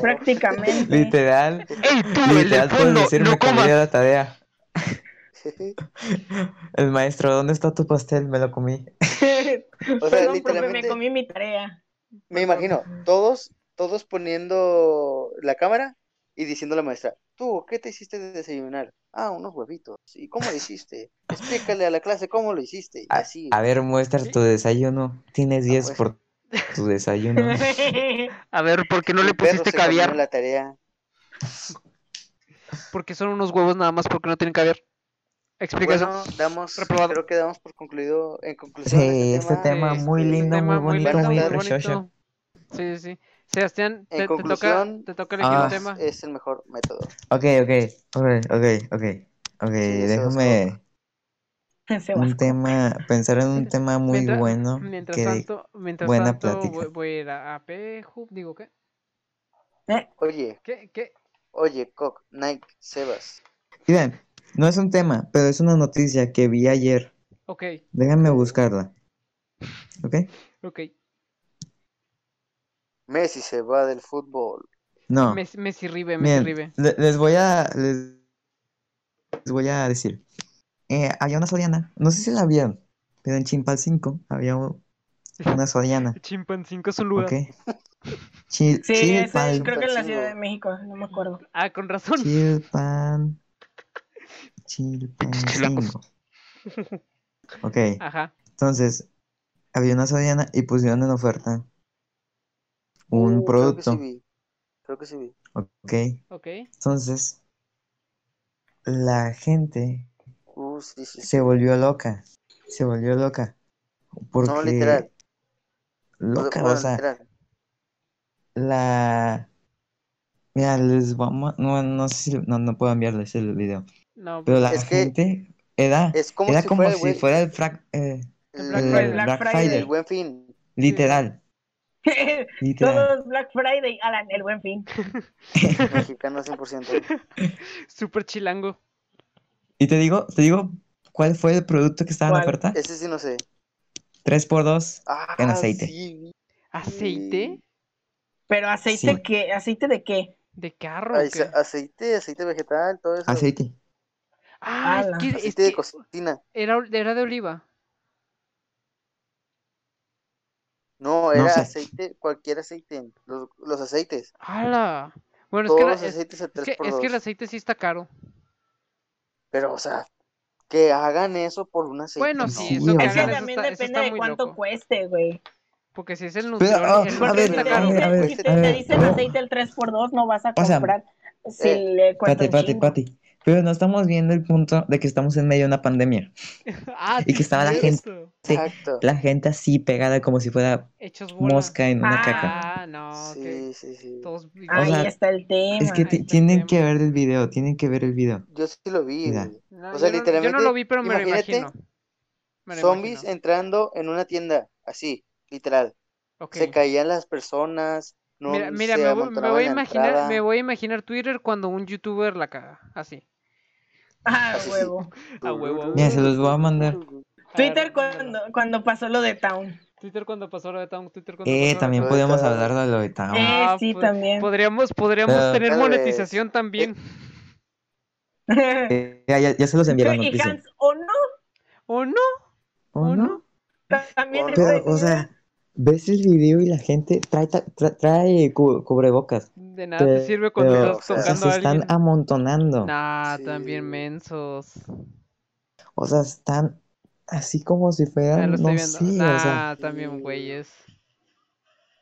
Prácticamente. Literal, ¡Ey, tú, el del literal puedes fondo! decir ¡No comas! la tarea. *laughs* El maestro, ¿dónde está tu pastel? Me lo comí. *laughs* O sea, Perdón, profe, me comí mi tarea. Me imagino, todos, todos poniendo la cámara y diciendo a la maestra, tú, ¿qué te hiciste de desayunar? Ah, unos huevitos. ¿Y cómo lo hiciste? Explícale a la clase cómo lo hiciste. A, así. a ver, muestra tu desayuno. Tienes 10 pues. por tu desayuno. *laughs* A ver, ¿por qué no le pusiste caviar? la tarea. Porque son unos huevos nada más porque no tienen caviar. Explica eso. Bueno, damos, Reprobado. creo que damos por concluido, en conclusión Sí, este tema Sí, muy es un lindo, muy tema bonito, muy muy precioso. Sí, sí, sí. Sebastián, te, toca, te toca elegir ah, un tema. Es el mejor método. Ok, ok, ok, ok, ok. Sí, déjame. *laughs* Se un tema, pensar en un tema muy Mientras- bueno. Mientras que tanto, mientras buena tanto plática. voy, voy a ir a, a Peju, digo, ¿qué? Eh, Oye, ¿Qué? ¿Qué? oye, Coq, Nike, Sebas. Miren, no es un tema, pero es una noticia que vi ayer. Ok, Déjame buscarla. ¿Ok? ok. Messi se va del fútbol. No. Messi, Messi Ribe, Messi Miren, Ribe. le- les voy a les, les voy a decir. Eh, había una soriana, no sé si la vieron, pero en Chimpalcinco había u- una soriana, *laughs* Chimpancinco es un lugar. ¿ok? *laughs* Chil, Sí, es- Chilpal- creo que en la. Ciudad de México, no me acuerdo. Ah, con razón. Chilpan, *laughs* Chilpancingo. Ok, Ajá. entonces había una soriana y pusieron en oferta un Uh, Creo que sí producto, vi. Creo que sí vi. ¿ok? Ok. Entonces la gente Sí, sí, sí. se volvió loca, se volvió loca, porque No, literal. loca, o sea, literal. la, mira, les vamos, no, no sé si, no, no puedo enviarles el video, No, pero la Es que gente era, Es como era si como fuera el si buen- fuera el, frac- eh, el Black el Friday. Black Black Friday. Friday, el buen fin. literal, *laughs* literal, Todo es Black Friday, Alan, el buen fin. Mexicano 100%. Súper chilango. Y te digo, te digo, ¿cuál fue el producto que estaba en ¿Cuál? oferta? Ese sí no sé. 3x2 Ah, En aceite. sí. ¿Aceite? Pero aceite Sí. qué, aceite de qué? ¿De carro? qué? aceite, aceite vegetal, todo eso. aceite. Ah, Ala. que, es Aceite de cocina. era, era de oliva. No, No era sé. aceite, cualquier aceite. Los, los aceites. ¡Hala! Bueno, es que, la- los es, aceites a es 3 que, es que el 2. aceite sí está caro. Pero, o sea, que hagan eso por un aceite. Bueno, no. sí, eso que Es que sea- hagan, eso también está, eso depende está de cuánto loco. cueste, güey. Porque si es el ah, el a Porque si te, está a caro. ver, si a te, te dicen aceite el 3x2, no vas a O sea, comprar si eh, le cuesta Pati, Pati. Pati. Pero no estamos viendo el punto de que estamos en medio de una pandemia. *laughs* Ah, Y que estaba la gente- Exacto. la gente así pegada como si fuera mosca en una caca. Ah, no, Sí, que sí, sí. todos... O Ahí sea, está el tema. Es que tienen que ver el video, tienen que ver el video. Yo sí lo vi. No, O sea, yo, no, yo no literalmente, lo vi, pero me lo imagino. Me lo Zombies imagino. entrando en una tienda, así, literal. Ok. Se caían las personas, no Mira, mira, me, voy, me voy a imaginar, me voy a imaginar Twitter cuando un youtuber la caga, así. Ah, *laughs* huevo. A huevo, a huevo. Mira, se los voy a mandar. Twitter cuando, cuando pasó lo de Town. Twitter cuando pasó lo de Town, Twitter cuando Eh, pasó también Lo de podemos Town. hablar de lo de Town. Eh, Ah, sí, pod- también. Podríamos, podríamos Pero- tener vez. monetización también. *laughs* Eh, ya, ya- ya se los envié la y. Hans, ¿o no? ¿O no? ¿O ¿O no? no? También o sea, ves el video y la gente trae, trae cu- cubrebocas. De nada te sirve cuando Pero, estás o sea, O sea, tocando se a están alguien. amontonando. Nah, Sí. también mensos. O sea, están así como si Ah, fueran, estoy no viendo. sé, nah, o sea, también güeyes.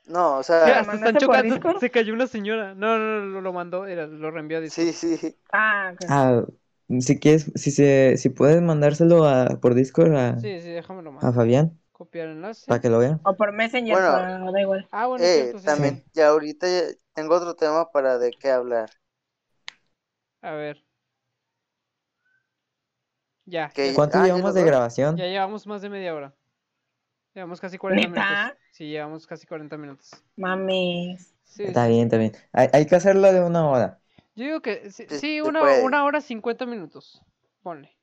No, o Mira, sea, hasta están chocando. Se cayó una señora. No, no, no, lo, lo mandó, era- lo reenvió a Discord. sí, sí. Ah, ok. ah, si quieres, si se, si puedes mandárselo a, por Discord a, Sí, sí, déjamelo a más. Fabián Copiar enlace. para que lo vean. O por Messenger, Bueno. da igual. Ah, bueno, Eh, cierto, sí, también, sí. ya ahorita ya tengo otro tema para de qué hablar. A ver. Ya. ¿Cuánto ah, llevamos de grabación? ya llevamos más de media hora. Llevamos casi 40 ¿Neta? minutos. Sí, llevamos casi 40 minutos. Mames. Sí, Está sí. bien, está bien. Hay, hay que hacerlo de una hora. Yo digo que sí, una, puede. una hora 50 minutos. Ponle.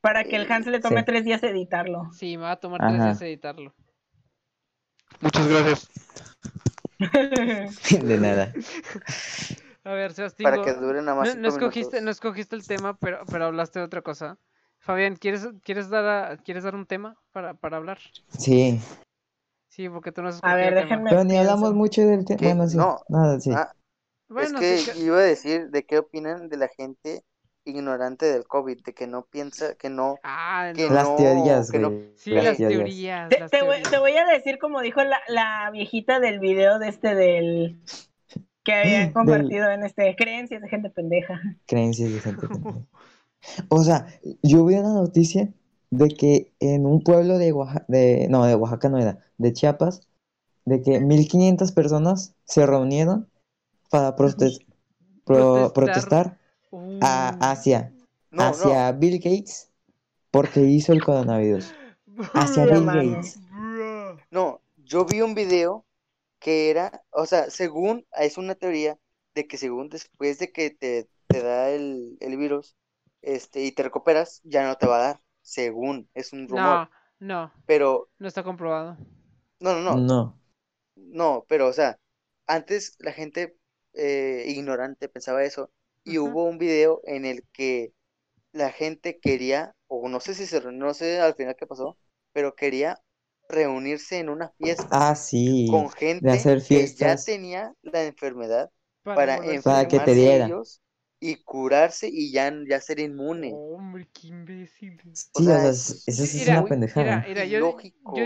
Para que el Hans le tome Sí. tres días editarlo. Sí, me va a tomar tres días editarlo. Muchas gracias. *laughs* De nada. A ver, Sebastián. Para que dure nada más No, escogiste, no escogiste el tema, pero, pero hablaste de otra cosa. Fabián, ¿quieres, quieres, dar, a- ¿quieres dar un tema para, para hablar? Sí. Sí, porque tú no has A ver, déjenme- Pero ni hablamos mucho del tema. Bueno, sí. No. Nada, sí. Ah, Bueno, es sí que- iba a decir de qué opinan de la gente ignorante del COVID, de que no piensa, que no, Ah, que no. Las no, teorías, que no-. Sí, las las teorías. teorías. Te, las te voy, teorías. te voy a decir como dijo la, la viejita del video de este del que *gasps* habían compartido en este creencias de gente pendeja. Creencias de gente. *laughs* pendeja. O sea, yo vi una noticia de que en un pueblo de Oaxaca, de, no, de Oaxaca no era, de Chiapas, de que 1500 personas se reunieron para protest- pro- Protestar. protestar Uh, a- hacia, no, no, hacia Bill Gates porque hizo el coronavirus. *laughs* Hacia No Bill. Gates. No, yo vi un video que era, o sea, según, es una teoría de que según después de que te, te da el, el virus, este, y te recuperas, ya no te va a dar, según, es un rumor, No, no, pero, no está comprobado. no, no, no, No. no, pero, o sea, antes la gente eh, ignorante pensaba eso, y hubo un video en el que la gente quería, o no sé si se, no sé al final qué pasó, pero quería reunirse en una fiesta Ah, sí. con gente hacer que ya fiestas. tenía la enfermedad Para, para Para que te diera. ellos y curarse y ya, ya ser inmune. Hombre, qué imbécil. Sí, O sea, sea, es- es- eso es Mira, una pendejada. Mira, mira, yo,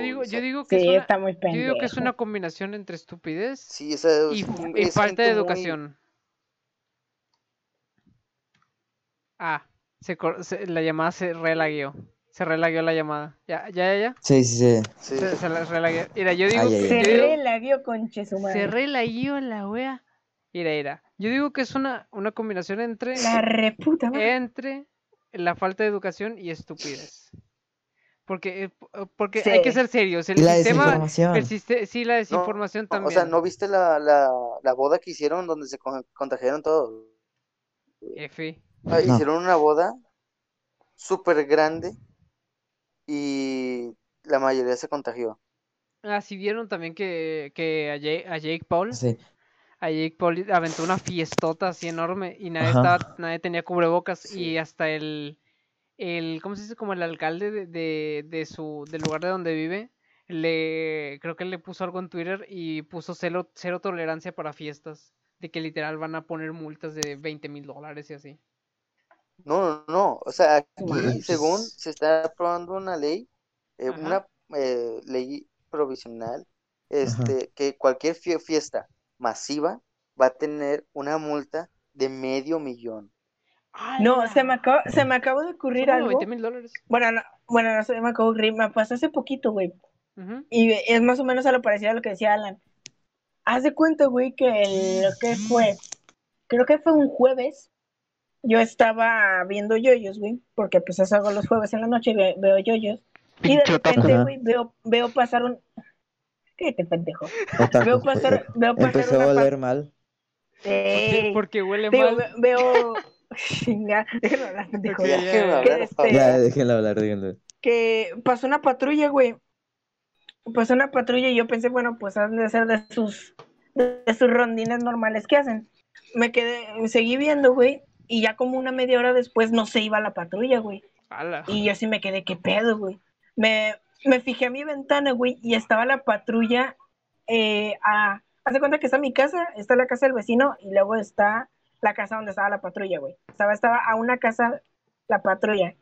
digo, yo digo que Sí, es una, está muy yo digo que es una combinación entre estupidez Sí, o sea, y, es, un- y es falta de muy- educación. Ah, se, la llamada se relagueó. Se relagueó la llamada. Ya, ya, ya, ya. Sí, sí, sí. sí. Se, se la relagueó. Mira, yo digo Ay, que ay, Se relaguió conche su se madre. relaguió la wea. Mira, mira. Yo digo que es una, una combinación entre, La reputa madre. entre la falta de educación y estupidez. Porque, eh, p- porque hay que ser serios. El la sistema, desinformación. el siste- sí, la desinformación no, también. O sea, ¿no viste la, la, la boda que hicieron donde se con- contagiaron todos? F. Ah, No. Hicieron una boda súper grande y la mayoría se contagió. Ah, sí vieron también que, que a, Jake, a Jake Paul, Sí. a Jake Paul aventó una fiestota así enorme y nadie estaba, nadie tenía cubrebocas Sí. y hasta el, el, ¿cómo se dice? Como el alcalde de, de, de su, del lugar de donde vive, le, creo que le puso algo en Twitter y puso cero, cero tolerancia para fiestas, de que literal van a poner multas de 20 mil dólares y así. No, no, no. O sea, aquí, según se está aprobando una ley, eh, una eh, ley provisional, este, que cualquier fie- fiesta masiva va a tener una multa de medio millón. No, se me, acaba, se me acaba de ocurrir algo. 20 mil dólares. Bueno, no, bueno, no se me acaba de ocurrir. Me pasó hace poquito, güey. Ujú. Y es más o menos a lo parecido a lo que decía Alan. Haz de cuenta, güey, que el- lo que fue, creo que fue un jueves, yo estaba viendo yoyos, güey, porque pues eso hago los jueves en la noche, ve- veo yoyos. Y de repente, güey, veo, veo pasar un... Cállate, pendejo. Otaku. Veo pasar, veo pasar Empezó a una oler mal. Porque, *laughs* Ey, porque huele digo, mal. ve- veo... *laughs* Chinga, déjame hablar, pendejo. Ya, ya, Este. Ya, déjenlo hablar, déjenlo. que pasó una patrulla, güey. Pasó una patrulla y yo pensé, bueno, pues han de ser de sus, de sus rondines normales que hacen. Me quedé, seguí viendo, güey, y ya como una media hora después no se iba la patrulla, güey. Ala. Y yo sí me quedé, ¿qué pedo, güey? Me, me fijé a mi ventana, güey, y estaba la patrulla eh, a... Haz de cuenta que está mi casa, está la casa del vecino y luego está la casa donde estaba la patrulla, güey. Estaba, estaba a una casa la patrulla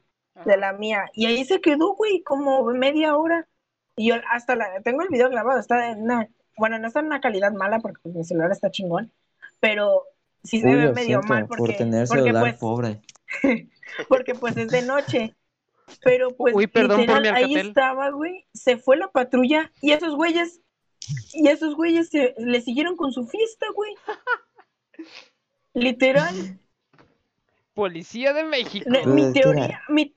de la mía. Y ahí se quedó, güey, como media hora. Y yo hasta la, tengo el video grabado, está en una, bueno, no está en una calidad mala porque pues, mi celular está chingón, pero sí se ve medio siento mal por porque, tener porque, celular pues, pobre. *laughs* porque pues es de noche. Pero pues Uy, perdón por literal, mi ahí estaba, güey, se fue la patrulla y esos güeyes, y esos güeyes se, le siguieron con su fiesta, güey. Literal. Policía de México. Le- mi teoría, mi,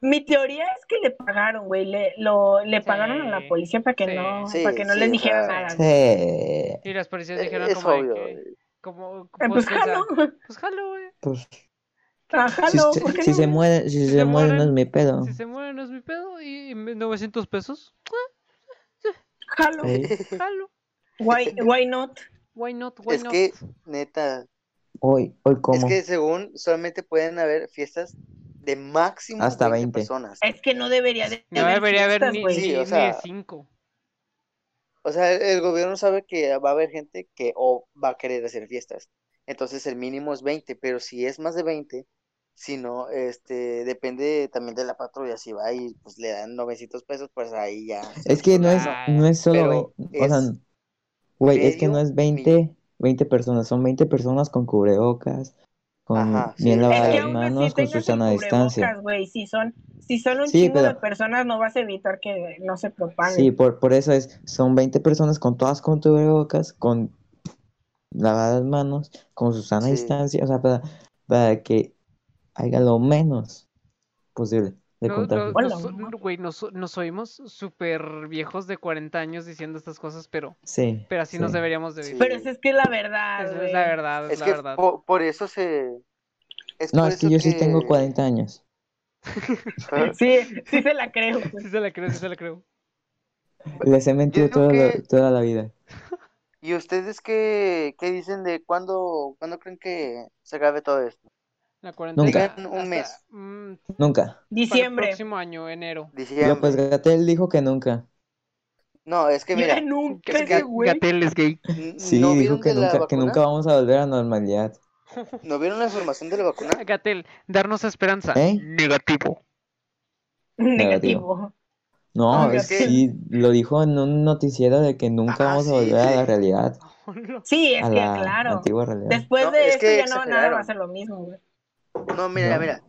mi teoría es que le pagaron, güey, le, lo, le Sí. pagaron a la policía para que Sí. no, Sí, para que no sí, les sea, nada. güey. Sí. Y las policías Eh, dijeron Es como de obvio. que- como, Eh, pues, pues jalo, pues jalo, güey. Pues, ah, si, jalo, se- ¿por qué si no, se muere, si Si se se muere no es mi pedo. Si se muere no es mi pedo y 900 pesos, Jalo, *laughs* jalo. why, why not? Why not? Why Es not? que, neta, Hoy, hoy es como. que según solamente pueden haber fiestas de máximo Hasta 20 20. personas. Es que no debería de No debería haber ni, güey. ni, Sí, o sea, de 5. O sea, el, el gobierno sabe que va a haber gente que o va a querer hacer fiestas. Entonces el mínimo es 20, pero si es más de 20, si no, este, depende también de la patrulla. Si va y pues le dan 900 pesos, pues ahí ya. Es que no es, no es solo pero 20, o sea, es güey, es que no es 20, 20 personas, son 20 personas con cubrebocas, con Ajá, bien sí, Es lavadas que las manos, con su sana distancia. güey. Si son, si son un Sí, chingo de personas, no vas a evitar que no se propague. Sí, por, por eso es, son 20 personas con todas con cubrebocas, con lavadas las manos, con su sana Sí. distancia, o sea, para, para que haya lo menos posible. De No, nos, güey, nos, nos oímos súper viejos de 40 años diciendo estas cosas, pero, Sí. pero así nos deberíamos de Sí. vivir. Pero esa es que es la verdad, es la verdad, es, Es la que verdad. po- por, eso se... Es No, es que eso yo sí tengo que- 40 años. Ajá. Sí, sí se la creo. Sí se la creo, sí se la creo. Les he mentido toda, la- toda la vida. ¿Y ustedes qué, qué dicen de cuándo, cuándo creen que se acabe todo esto? La cuarentena. Nunca. Un hasta, mes. mm, Nunca. para el Diciembre. próximo año, enero. Diciembre. López Gatel dijo que nunca. No, es que mira, nunca Ga- güey. Gatel es gay. Sí, ¿no dijo que nunca, que nunca vamos a volver a normalidad. *laughs* ¿No vieron la información de la vacuna? Gatel, darnos esperanza. ¿Eh? Negativo. Negativo. No, es es que- sí, lo dijo en un noticiero de que nunca Ah, vamos a sí, volver a la realidad, *laughs* Sí, es a que la claro. antigua realidad. Después No, de es esto que ya no nada va a ser lo mismo, güey. No, mira, No. mira.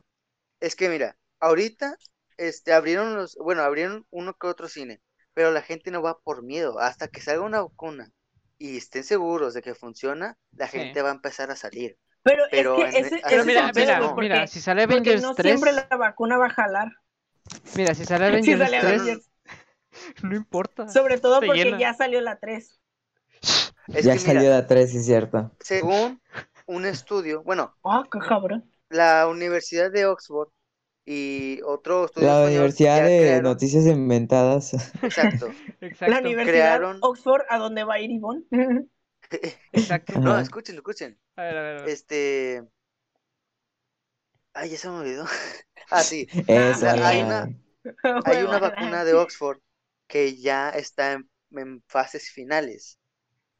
Es que mira, ahorita este abrieron los, bueno, abrieron uno que otro cine, pero la gente no va por miedo, hasta que salga una vacuna y estén seguros de que funciona, la Sí. gente va a empezar a salir. Pero, Pero es que en- ese, Pero Pero ese mira, pedo, mira, porque, mira, si sale Avengers no 3, siempre la vacuna va a jalar. mira, si sale *laughs* Si Avengers sale 3, Avengers. *laughs* no importa. Sobre todo porque llena. ya salió la 3. Es ya que salió mira, la 3, sí es cierto. según un estudio, bueno, Ah, qué cabrón. La Universidad de Oxford y otro estudio La Universidad de crearon- Noticias Inventadas. exacto, *laughs* Exacto. La Universidad crearon- Oxford, ¿a dónde va a ir Ivonne? *laughs* Exacto. no, escuchen, escuchen, A ver, a ver, a ver. este, ay, ya se me olvidó, *laughs* ah, sí, Esa, hay la- una- Hay una vacuna de Oxford que ya está en, en fases finales,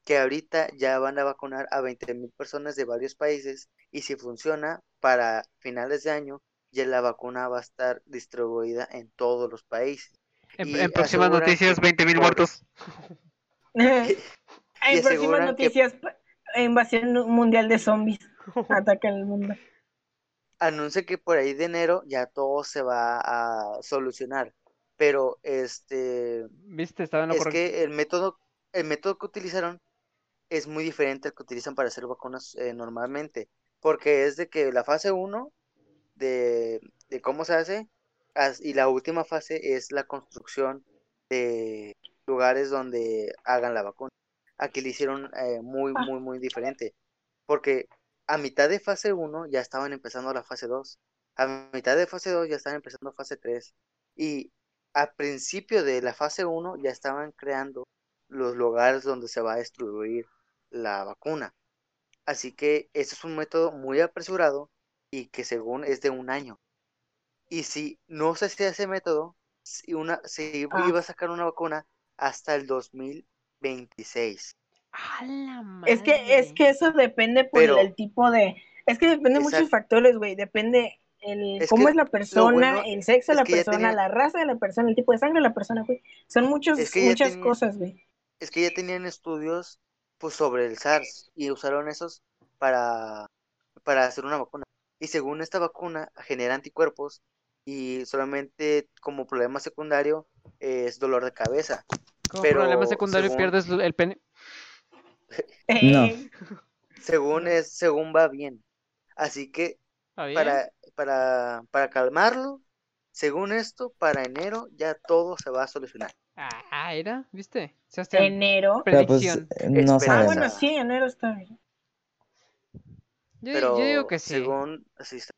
que ahorita ya van a vacunar a 20.000 personas de varios países y si funciona para finales de año, ya la vacuna va a estar distribuida en todos los países. En, próximas noticias, que 20.000 por- muertos. *laughs* *laughs* en próximas que- noticias, invasión mundial de zombies. *laughs* Atacan el mundo. Anuncia que por ahí de enero ya todo se va a solucionar, pero este ¿Viste? Estaba en lo es correcto. que el método, el método que utilizaron es muy diferente al que utilizan para hacer vacunas eh, normalmente, porque es de que la fase 1 de, de cómo se hace y la última fase es la construcción de lugares donde hagan la vacuna. Aquí le hicieron eh, muy, Ah. muy, muy diferente, porque a mitad de fase 1 ya estaban empezando la fase 2, a mitad de fase 2 ya estaban empezando fase 3 y al principio de la fase 1 ya estaban creando los lugares donde se va a distribuir la vacuna. Así que ese es un método muy apresurado y que según es de un año. Y si no se hacía ese método, si una, se iba Ah. iba a sacar una vacuna hasta el 2026. ¡A la madre! Es que, es que eso depende por Pero- el tipo de. Es que depende de muchos Exacto. factores, güey. Depende el Es cómo es la persona, bueno el sexo de la persona, tenía- la raza de la persona, el tipo de sangre de la persona, güey. Son muchos, Es que ya muchas cosas, güey. Es que ya tenían estudios pues sobre el SARS y usaron esos para, para hacer una vacuna. Y según esta vacuna genera anticuerpos y solamente como problema secundario es dolor de cabeza. Como pero problema secundario según- pierdes el pene. *laughs* No. Según es, según va bien. Así que para, para, para calmarlo, según esto, para enero ya todo se va a solucionar. Ah, era, ¿viste? Sebastián, enero. Pero pues predicción. eh, no. Ah, bueno, sí, enero está bien. Yo, Pero yo digo que sí. según así está.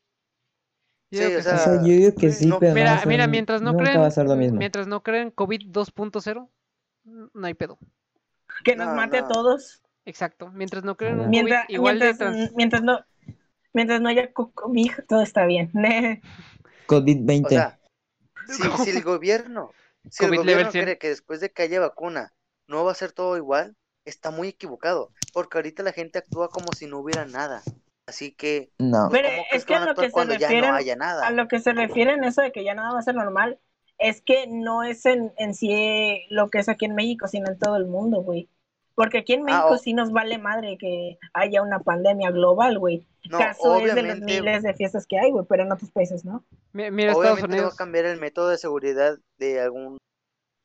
Yo digo sí, que o O sea, sea, yo digo que sí, no- pero Mira, a ser- mira, mientras no creen, va a ser lo mismo. mientras no creen COVID 2.0, no hay pedo. Que nos No, mate a todos. Exacto. Mientras no creen un Ajá. COVID Mientras, igual de mientras, trans... mientras no, mientras no haya co- COVID, todo está bien. *laughs* COVID-20. O sea, si, si el *laughs* gobierno, si el gobierno level 100. cree que después de que haya vacuna no va a ser todo igual, está muy equivocado, porque ahorita la gente actúa como si no hubiera nada. Así que, no. Pero ¿cómo es que a lo que se refieren- no haya nada? A lo que se refiere en eso de que ya nada va a ser normal, es que no es en, en sí lo que es aquí en México, sino en todo el mundo, güey. Porque aquí en Ah, México o- sí nos vale madre que haya una pandemia global, güey. No, Caso es de los miles de fiestas que hay, güey, pero en otros países no. Mi- Mira Estados obviamente va a cambiar el método de seguridad de algún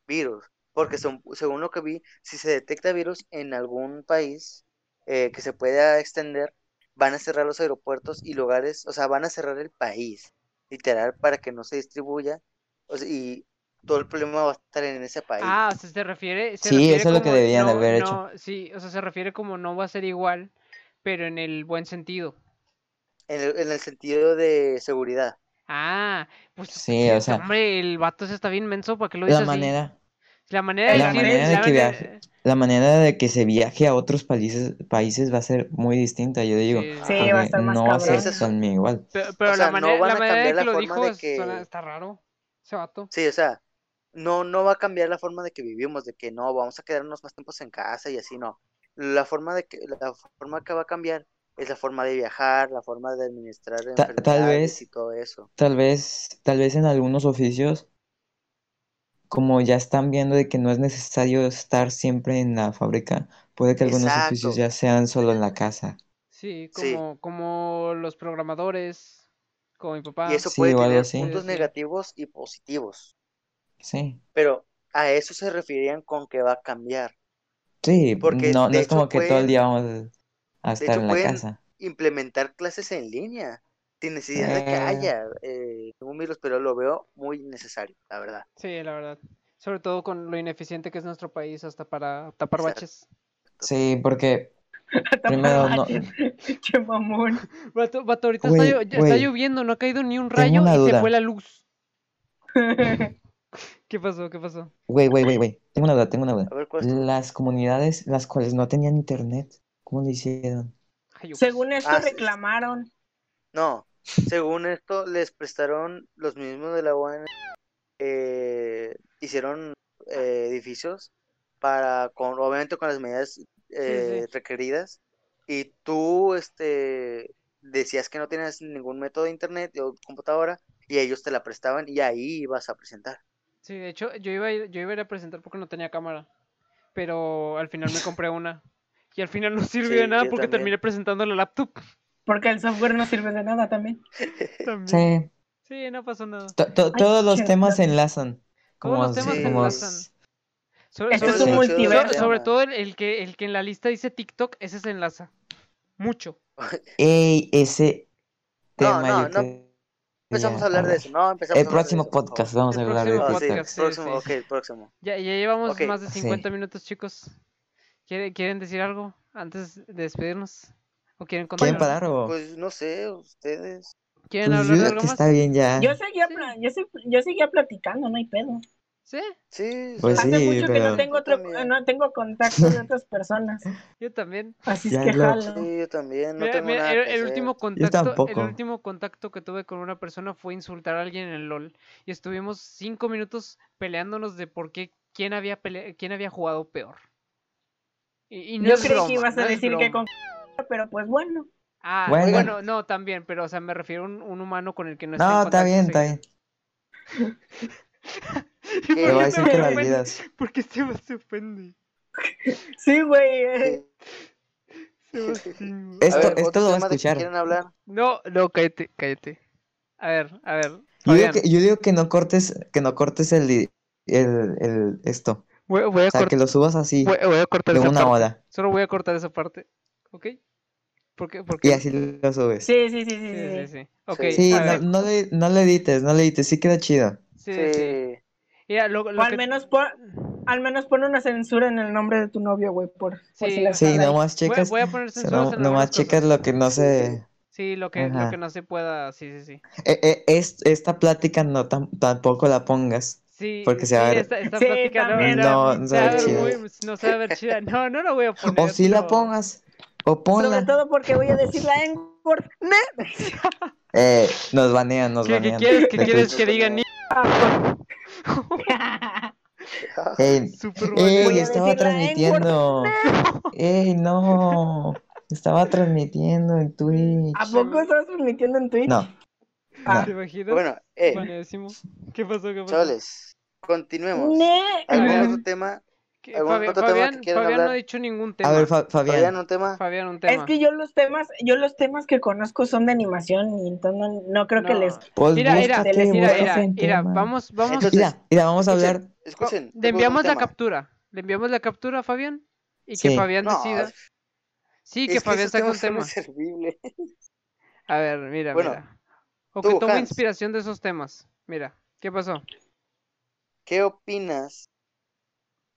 virus, porque son- según lo que vi, si se detecta virus en algún país eh, que se pueda extender, van a cerrar los aeropuertos y lugares, o sea, van a cerrar el país. literal, para que no se distribuya. O sea, y todo el problema va a estar en ese país. Ah, o sea, se refiere. se Sí, refiere eso es lo que debían de no- haber no, Sí, o sea, se refiere como no va a ser igual, pero en el buen sentido. En, el, en el sentido de seguridad. Ah, pues Sí, o este sea- hombre, el vato ese está bien menso, ¿para qué lo dice La así? manera, La manera de La decir- manera de que viaje. la manera de que se viaje a otros países, países va a ser muy distinta, yo digo. Sí, va a estar más no va a ser cabrón. conmigo igual. Pero, pero sea, la no manera, van la manera en que la lo dijo de es- que- suena- está raro. Ese vato. Sí, o sea, no, no va a cambiar la forma de que vivimos, de que no, vamos a quedarnos más tiempos en casa y así, no. La forma de que, la forma que va a cambiar es la forma de viajar, la forma de administrar Ta- tal enfermedades vez- y todo eso. Tal vez, tal vez en algunos oficios, como ya están viendo de que no es necesario estar siempre en la fábrica, puede que algunos oficios ya sean solo en la casa. Sí, Sí. como, como los programadores, como mi papá. Y eso Sí, puede tener puntos negativos y positivos. Sí. Pero a eso se referían con que va a cambiar. Sí, Porque, no, no es como que todo el día vamos a estar hecho, en la casa. Implementar clases en línea, sin necesidad de que Eh. haya eh, ningún virus, pero lo veo muy necesario, la verdad. Sí, la verdad. Sobre todo con lo ineficiente que es nuestro país hasta para tapar Exacto. baches. Sí, porque *laughs* primero no, *laughs* Qué mamón. Vato, vato, ahorita Güey, está, está lloviendo, no ha caído ni un rayo y se fue la luz. *laughs* ¿Qué pasó? ¿Qué pasó? güey, güey, güey, güey, tengo una duda, tengo una duda. A ver, ¿cuál es tu- Las comunidades las cuales no tenían internet, ¿cómo lo hicieron? Ay, Según esto Ah, reclamaron. No, según esto, les prestaron los mismos de la UAN, eh, hicieron eh, edificios para, con, obviamente con las medidas eh, requeridas, y tú, este, decías que no tenías ningún método de internet o computadora, y ellos te la prestaban, y ahí ibas a presentar. Sí, de hecho, yo iba, a ir, yo iba a ir a presentar porque no tenía cámara. Pero al final me compré una. Y al final no sirvió Sí, de nada porque también. terminé presentando la laptop. Porque el software no sirve de nada también. *laughs* También. Sí, Sí, no pasó nada. Ay, todos los qué temas se enlazan. Todos los Como, temas se como enlazan. s- Sobre, Esto sobre es un todo- multiverso. so- sobre todo el, el que, el que en la lista dice TikTok, ese se enlaza. Mucho. Ey, ese No, tema no, yo no Empezamos a hablar de eso, no, empezamos El próximo eso, podcast vamos a hablar de TikTok. podcast, sí, próximo, sí. ok, el próximo. Ya, ya llevamos más de Sí. 50 minutos, chicos. ¿Quiere- ¿Quieren decir algo antes de despedirnos? ¿O quieren ¿Quieren continuar? parar o...? Pues no sé, ustedes. ¿Quieren Pues hablar de algo que más? está bien ya. Yo seguía, yo seguía platicando, no hay pedo. Sí, Sí, Pues sí. Hace sí, mucho que no tengo otro, no tengo contacto de otras personas. *laughs* yo también. Así Ya es que lo- jalo. Sí, yo también, no Mira, tengo mira, nada el, que el hacer. último contacto, el tampoco. último contacto que tuve con una persona fue insultar a alguien en el LOL. Y estuvimos cinco minutos peleándonos de por qué quién había pele- quién había jugado peor. Y, y no Yo creí broma, que ibas a no decir que con *laughs* pero pues bueno. Ah, Bueno. bueno. no, también, pero o sea, me refiero a un, un humano con el que no No, está bien, está *laughs* bien. *laughs* ¿Y Te por Te qué voy a se decir me que la olvidas. ¿Por qué Sebas se ofende? Sí, güey. eh, Sebastián. *laughs* A Esto, ver, esto ¿otro lo va a escuchar. quieren hablar? No, no, cállate, cállate. A ver, a ver. Yo digo que, yo digo que no cortes, que no cortes el, el, el esto. voy, voy a O sea, cort- que lo subas así, voy- voy a cortar de esa una parte. hora. Solo voy a cortar esa parte. ¿Ok? ¿Por qué? Porque... Y así lo subes. Sí, sí, sí, sí, Sí, sí. sí, sí. Ok, Sí, a no, le, no le edites, no le edites, sí queda chido. Sí, sí. Sí. Mira, lo, lo O al que- menos pon, al menos pon una censura en el nombre de tu novio, güey, por, por Sí, si Sí, nomás Voy, checas, voy a poner censuras no- nomás checas lo que no se... Sí, lo que, lo que no se pueda, sí, sí, sí. Eh, eh, es- esta plática no tam- tampoco la pongas. Sí, Porque se va a sí, ver- esta, esta Sí, plática no, también. No, se no va se a va a ver chida. muy- no se va a ver chida. No, no la voy a poner. O si la pongas, o Sobre ponla. todo porque voy a decir la N-word. Ne- Eh, nos banean, nos ¿Qué, qué banean. quieres, qué *laughs* quieres que diga *laughs* ni? *laughs* Ey, ey, estaba transmitiendo. *laughs* Ey, no. Estaba transmitiendo en Twitch. ¿A poco estás transmitiendo en Twitch? No, Ah. ¿Te imaginas? Bueno, eh. ¿Qué pasó? ¿Qué pasó? chavales, continuemos. ¿Algún ver. otro tema? ¿Qué- ¿Algún Fabi- otro tema que Fabián, Fabián no ha dicho ningún tema. a ver, Fa- Fabián, Fabián. un tema. Fabián, un tema. Es que yo los temas, yo los temas que conozco son de animación y entonces no, no creo que les Pues Mira, mira, búscate, mira, mira, mira, vamos, vamos. Entonces, Mira, mira, vamos a hablar. Escuchen, escuchen, le enviamos la captura. Le enviamos la captura a Fabián y que Sí. Fabián No, decida. Sí, que es Fabián saque un tema. A ver, mira, Bueno, mira. O que Hans. inspiración de esos temas. Mira, ¿qué pasó? ¿Qué opinas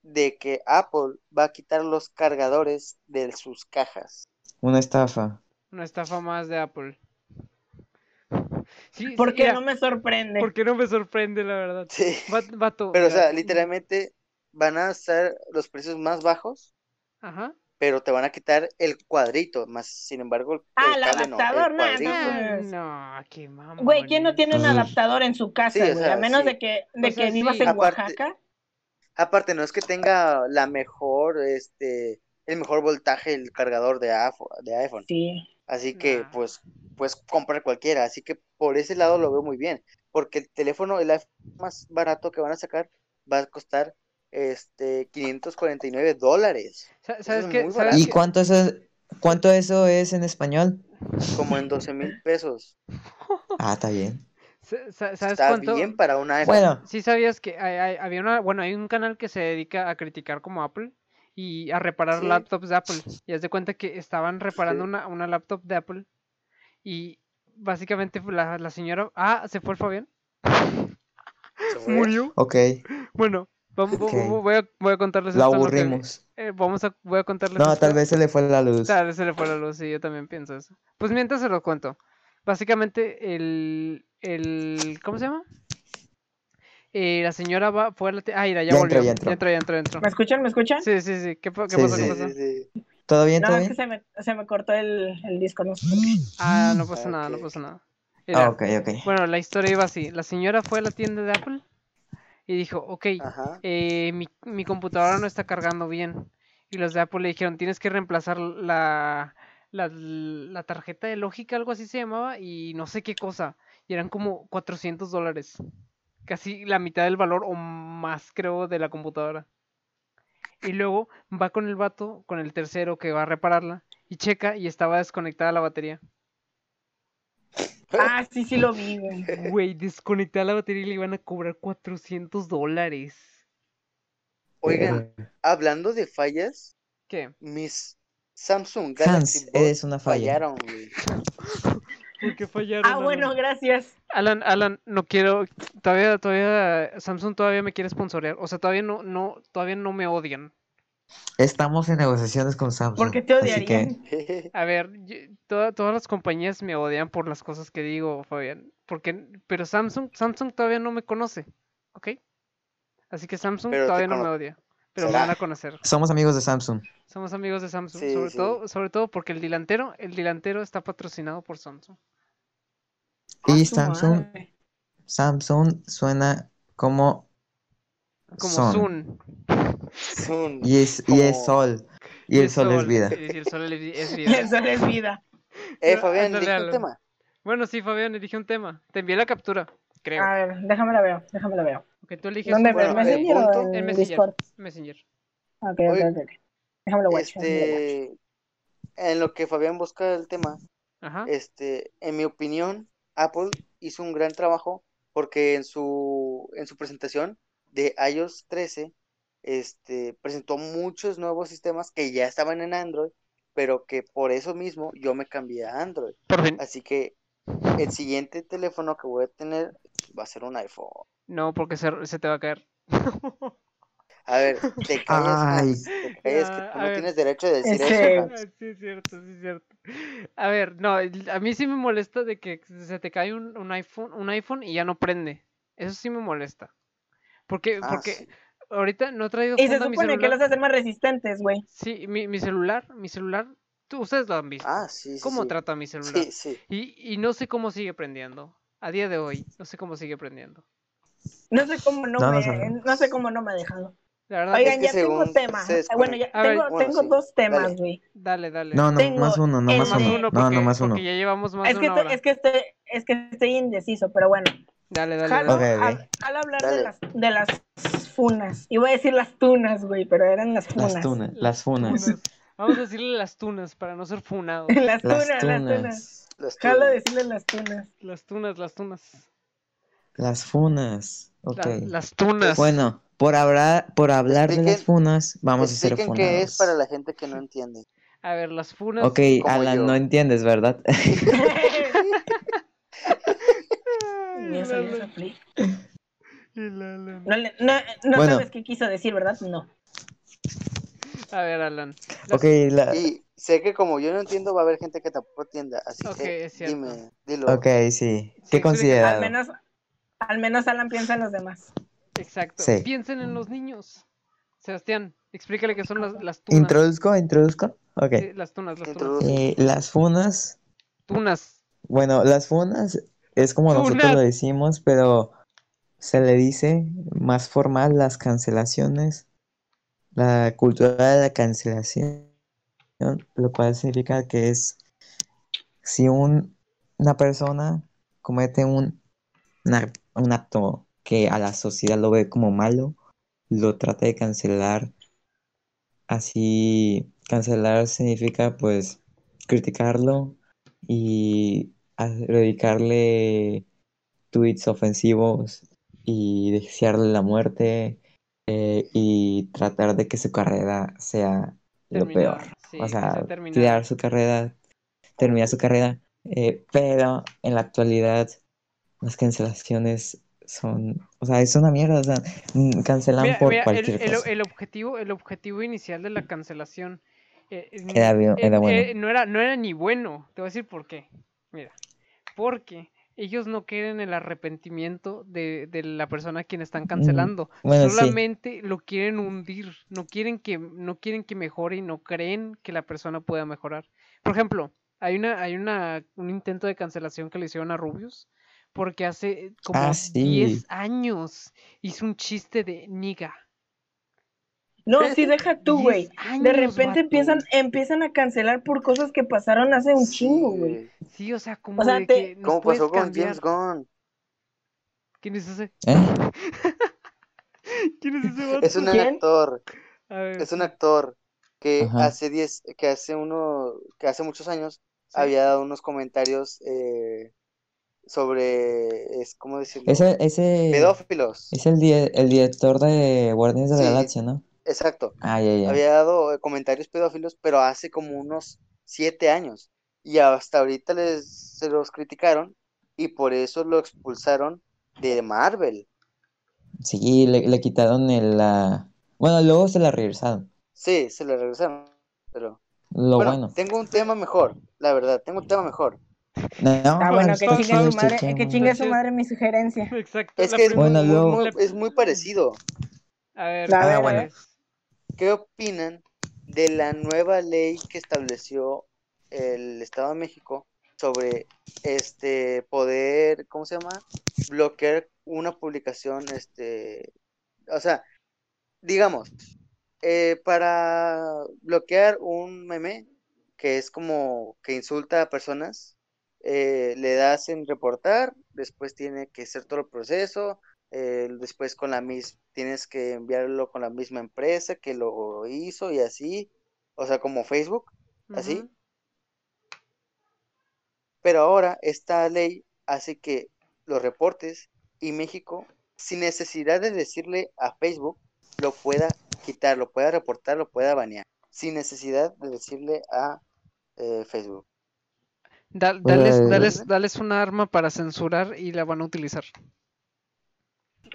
de que Apple va a quitar los cargadores de sus cajas? Una estafa. Una estafa más de Apple. Sí, Porque no me sorprende. porque no me sorprende, la verdad. Sí. Va- vato, Pero, o sea, literalmente van a ser los precios más bajos, Ajá. pero te van a quitar el cuadrito, más sin embargo, el, Ah, el no, adaptador, el nah. Ah, no, qué mamón. Güey, ¿quién no tiene un adaptador en su casa, Sí, o güey? sea, a menos sí. de que, de O sea, que vivas sí. en Aparte- Oaxaca. Aparte, no es que tenga la mejor, este, el mejor voltaje el cargador de iPhone, de iPhone. Sí. Así que, Nah. pues, puedes comprar cualquiera. Así que por ese lado lo veo muy bien. Porque el teléfono, el iPhone más barato que van a sacar, va a costar, este, 549 dólares. Sa- Eso ¿Sabes es qué? muy ¿Sabes barato. ¿Y cuánto eso, cuánto eso es en español? Como en 12 mil pesos. Ah, está bien. Sa- sa- ¿Sabes Está cuánto? bien para un iPhone. Bueno, Sí sabías que hay, hay- había una, bueno, hay un canal que se dedica a criticar como Apple y a reparar Sí. laptops de Apple. Y haz de cuenta que estaban reparando Sí. una, una laptop de Apple y básicamente la, la señora, ah, se fue el Fabián, murió. ok, Bueno, vamos, voy, a, voy a contarles lo esto en lo que- aburrimos. eh, vamos a, voy a contarles No, esto. tal vez se le fue la luz. Tal vez se le fue la luz, sí, yo también pienso eso. Pues mientras se lo cuento. Básicamente, el, el ¿cómo se llama? Eh, la señora va, fue a la... Ah, mira, ya, Ya volvió. entró, ya entró. Ya entró, ya entró, ya entró. ¿Me escuchan? ¿Me escuchan? Sí, sí, sí. ¿Qué, pa- qué Sí, pasó? sí. ¿Qué pasó? sí, sí. ¿Todo bien? No, ¿Todo es que bien? se me, se me cortó el, el disco, no sé. Ah, no pasa nada, no pasa nada. Ah, ok, ok. Bueno, la historia iba así. La señora fue a la tienda de Apple y dijo, ok, eh, mi, mi computadora no está cargando bien. Y los de Apple le dijeron, tienes que reemplazar la, la, la tarjeta de lógica, algo así se llamaba, y no sé qué cosa. Y eran como 400 dólares. Casi la mitad del valor o más, creo, de la computadora. Y luego va con el vato, con el tercero que va a repararla, y checa y estaba desconectada la batería. Ah, sí, sí lo vi, güey. Güey, desconectada la batería y le iban a cobrar 400 dólares. Oigan, hablando de fallas, ¿Qué? mis Samsung Galaxy Hans, eres una falla. fallaron, güey. *laughs* ¿Por qué fallaron? Ah, bueno, gracias. Alan, Alan, no quiero, todavía, todavía, Samsung todavía me quiere sponsorear, o sea, todavía no, no, todavía no me odian. Estamos en negociaciones con Samsung. ¿Por qué te que- odiarían? *laughs* A ver, yo- toda- todas las compañías me odian por las cosas que digo, Fabián, porque, pero Samsung, Samsung todavía no me conoce, ¿ok? Así que Samsung Pero todavía no me odia, pero me ¿Será? van a conocer. Somos amigos de Samsung. Somos amigos de Samsung, Sí, sobre sí. todo, sobre todo porque el delantero, el delantero está patrocinado por Samsung. Y su Samsung, madre. Samsung suena como Como. Sun. Sun. y es, y es sol. Y el sol es vida. Sí, el sol es vi- es *laughs* vida. Eso es vida. Eh, Fabián, elige un tema. Bueno, sí, Fabián, elige un tema. Te envié la captura, creo. A ver, déjame la veo, déjame la veo. Ok, tú eliges ¿Dónde? bueno, ¿En tema. el Messenger punto- o En en Messenger. Discord? Messenger. Ok, ok, ok. ok. Déjame watch. Este, en lo que Fabián busca el tema, Ajá. este, en mi opinión, Apple hizo un gran trabajo porque en su, en su presentación de iOS 13, este, presentó muchos nuevos sistemas que ya estaban en Android, pero que por eso mismo yo me cambié a Android. Por fin. Así que el siguiente teléfono que voy a tener va a ser un iPhone. No, porque se, se te va a caer. *laughs* A ver, te callas, Ay. Hans, te callas, que Ya, tú a no ver. tienes derecho de decir Ese- eso. Ah, Sí, es cierto, sí, es cierto. A ver, no, a mí sí me molesta de que se te cae un, un iPhone, un iPhone y ya no prende. Eso sí me molesta. Porque, Ah, porque sí. ahorita no he traído Y se supone que los hacen más resistentes, güey. Sí, mi, mi celular, mi celular, tú, ustedes lo han visto. Ah, sí, sí, ¿Cómo sí. trata mi celular? Sí, sí. Y, y no sé cómo sigue prendiendo. A día de hoy, no sé cómo sigue prendiendo. No sé cómo no, No, no me, sabemos. no sé cómo no me ha dejado. La verdad, Oigan, ya tengo según tema. se Ah, Bueno, ya A ver, tengo, bueno, tengo sí, dos temas, dale. güey. dale, dale. No, no, Tengo más uno, no el más de- uno. uno No, porque, no más uno. porque ya llevamos más Es de que, una estoy, hora. es, que estoy, es que estoy indeciso, pero bueno. Dale, dale, Jalo, dale. Ok, ok. a- jalo hablar de Dale. las, de las funas. Iba a decir las tunas, güey, pero eran las funas. Las tunas, las funas. Tunas. Vamos a decirle las tunas para no ser funados. *laughs* las tunas, Las las tunas. Las tunas. decirle las tunas. Las tunas, las tunas. Las funas. Ok. La- las tunas. Bueno, por hablar, por hablar de las funas, vamos a Expliquen funados. qué es para la gente que no entiende. A ver, las funas. Ok, Alan, yo. no entiendes, ¿verdad? *laughs* *laughs* No, le- no, no Bueno. sabes qué quiso decir, ¿verdad? No. A ver, Alan. Las- Ok, la... Y sé que como yo no entiendo, va a haber gente que tampoco entienda. Así que es dime, dilo. ok, sí. Sí, ¿Qué considerado? Al menos, al menos Alan piensa en los demás. Exacto. Sí. Piensen en los niños. Sebastián, explícale qué son las, las tunas. ¿Introduzco? ¿Introduzco? Ok. Sí, las tunas, las tunas. Eh, las funas, Tunas. bueno, las funas es como nosotros lo decimos, pero se le dice más formal las cancelaciones, la cultura de la cancelación, lo cual significa que es si un- una persona comete un, un ac- un acto que a la sociedad lo ve como malo, lo trata de cancelar. Así, cancelar significa pues criticarlo y dedicarle tweets ofensivos y desearle la muerte eh, y tratar de que su carrera sea lo peor. Sí, o sea, tirar su carrera, terminar su carrera, eh, pero en la actualidad las cancelaciones son, o sea, es una mierda, o sea, mm, cancelan Mira, por mira, cualquier el- cosa. el objetivo, el objetivo inicial de la cancelación eh, Era bien- eh, era bueno. eh, no, era, no era ni bueno. Te voy a decir por qué. Mira, porque ellos no quieren el arrepentimiento de, de la persona a quien están cancelando. Sí. Solamente lo quieren hundir. No quieren que, no quieren que mejore y no creen que la persona pueda mejorar. Por ejemplo, hay una, hay una, un intento de cancelación que le hicieron a Rubius. Porque hace como Ah, sí. 10 años hizo un chiste de niga. No, sí, deja tú, güey. 10 años, De repente vato. empiezan, empiezan a cancelar por cosas que pasaron hace un chingo, güey. Sí. Sí, o sea, como O sea, de te- que nos ¿Cómo pasó con. James Gunn? ¿Quién es ese? ¿Eh? *laughs* ¿Quién es ese vato? Es un ¿Quién? actor, A ver, es un actor que Ajá. hace 10, que hace uno, que hace muchos años sí. había dado unos comentarios eh, sobre, es ¿cómo decirlo? Ese, ese Pedófilos. es el, di- el director de Guardianes de la Sí. Galaxia, ¿no? Exacto. Ah. Había dado eh, comentarios pedófilos, pero hace como unos siete años. Y hasta ahorita les, se los criticaron y por eso lo expulsaron de Marvel. Sí, le, le quitaron el, la... Bueno, luego se la regresaron. Sí, se lo regresaron. Pero Lo bueno, bueno. tengo un tema mejor, la verdad, tengo un tema mejor. No, Ah, bueno, que chingue su madre, chequemos. que chingue su madre mi sugerencia. Exacto. Es la que es Bueno, muy- luego- muy- es muy parecido. A ver, Ah, ¿cuál bueno. ¿Qué opinan de la nueva ley que estableció el Estado de México sobre este poder, ¿cómo se llama? Bloquear una publicación, este, o sea, digamos, eh, para bloquear un meme que es como que insulta a personas, eh, le das en reportar, después tiene que hacer todo el proceso, eh, después con la misma, tienes que enviarlo con la misma empresa que lo hizo y así, o sea, como Facebook, así. Pero ahora esta ley hace que los reportes y México, sin necesidad de decirle a Facebook, lo pueda quitar, lo pueda reportar, lo pueda banear, sin necesidad de decirle a eh, Facebook. Da- dales, dales, dales una arma para censurar y la van a utilizar.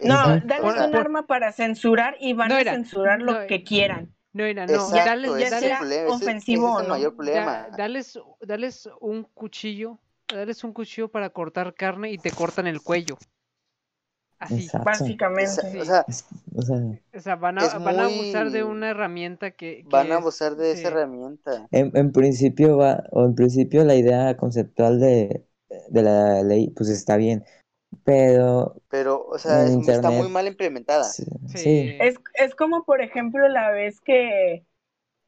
No, dales un por- arma para censurar y van No, a censurar lo no, que quieran. No, mira, no, Exacto, dales, ya dales, sea problema, ese- ese ofensivo o no. mayor da- problema. dales, dales un cuchillo, dales un cuchillo para cortar carne y te cortan el cuello. Así. Exacto. Básicamente. O sea, Es- o sea, O sea, van a, van a abusar de una herramienta que, que van a es- abusar de sí. esa herramienta. en, en principio va, o en principio la idea conceptual de, de la ley, pues está bien, pero Pero, o sea, es- está muy mal implementada. sí, Sí. sí, Es, es como, por ejemplo, la vez que,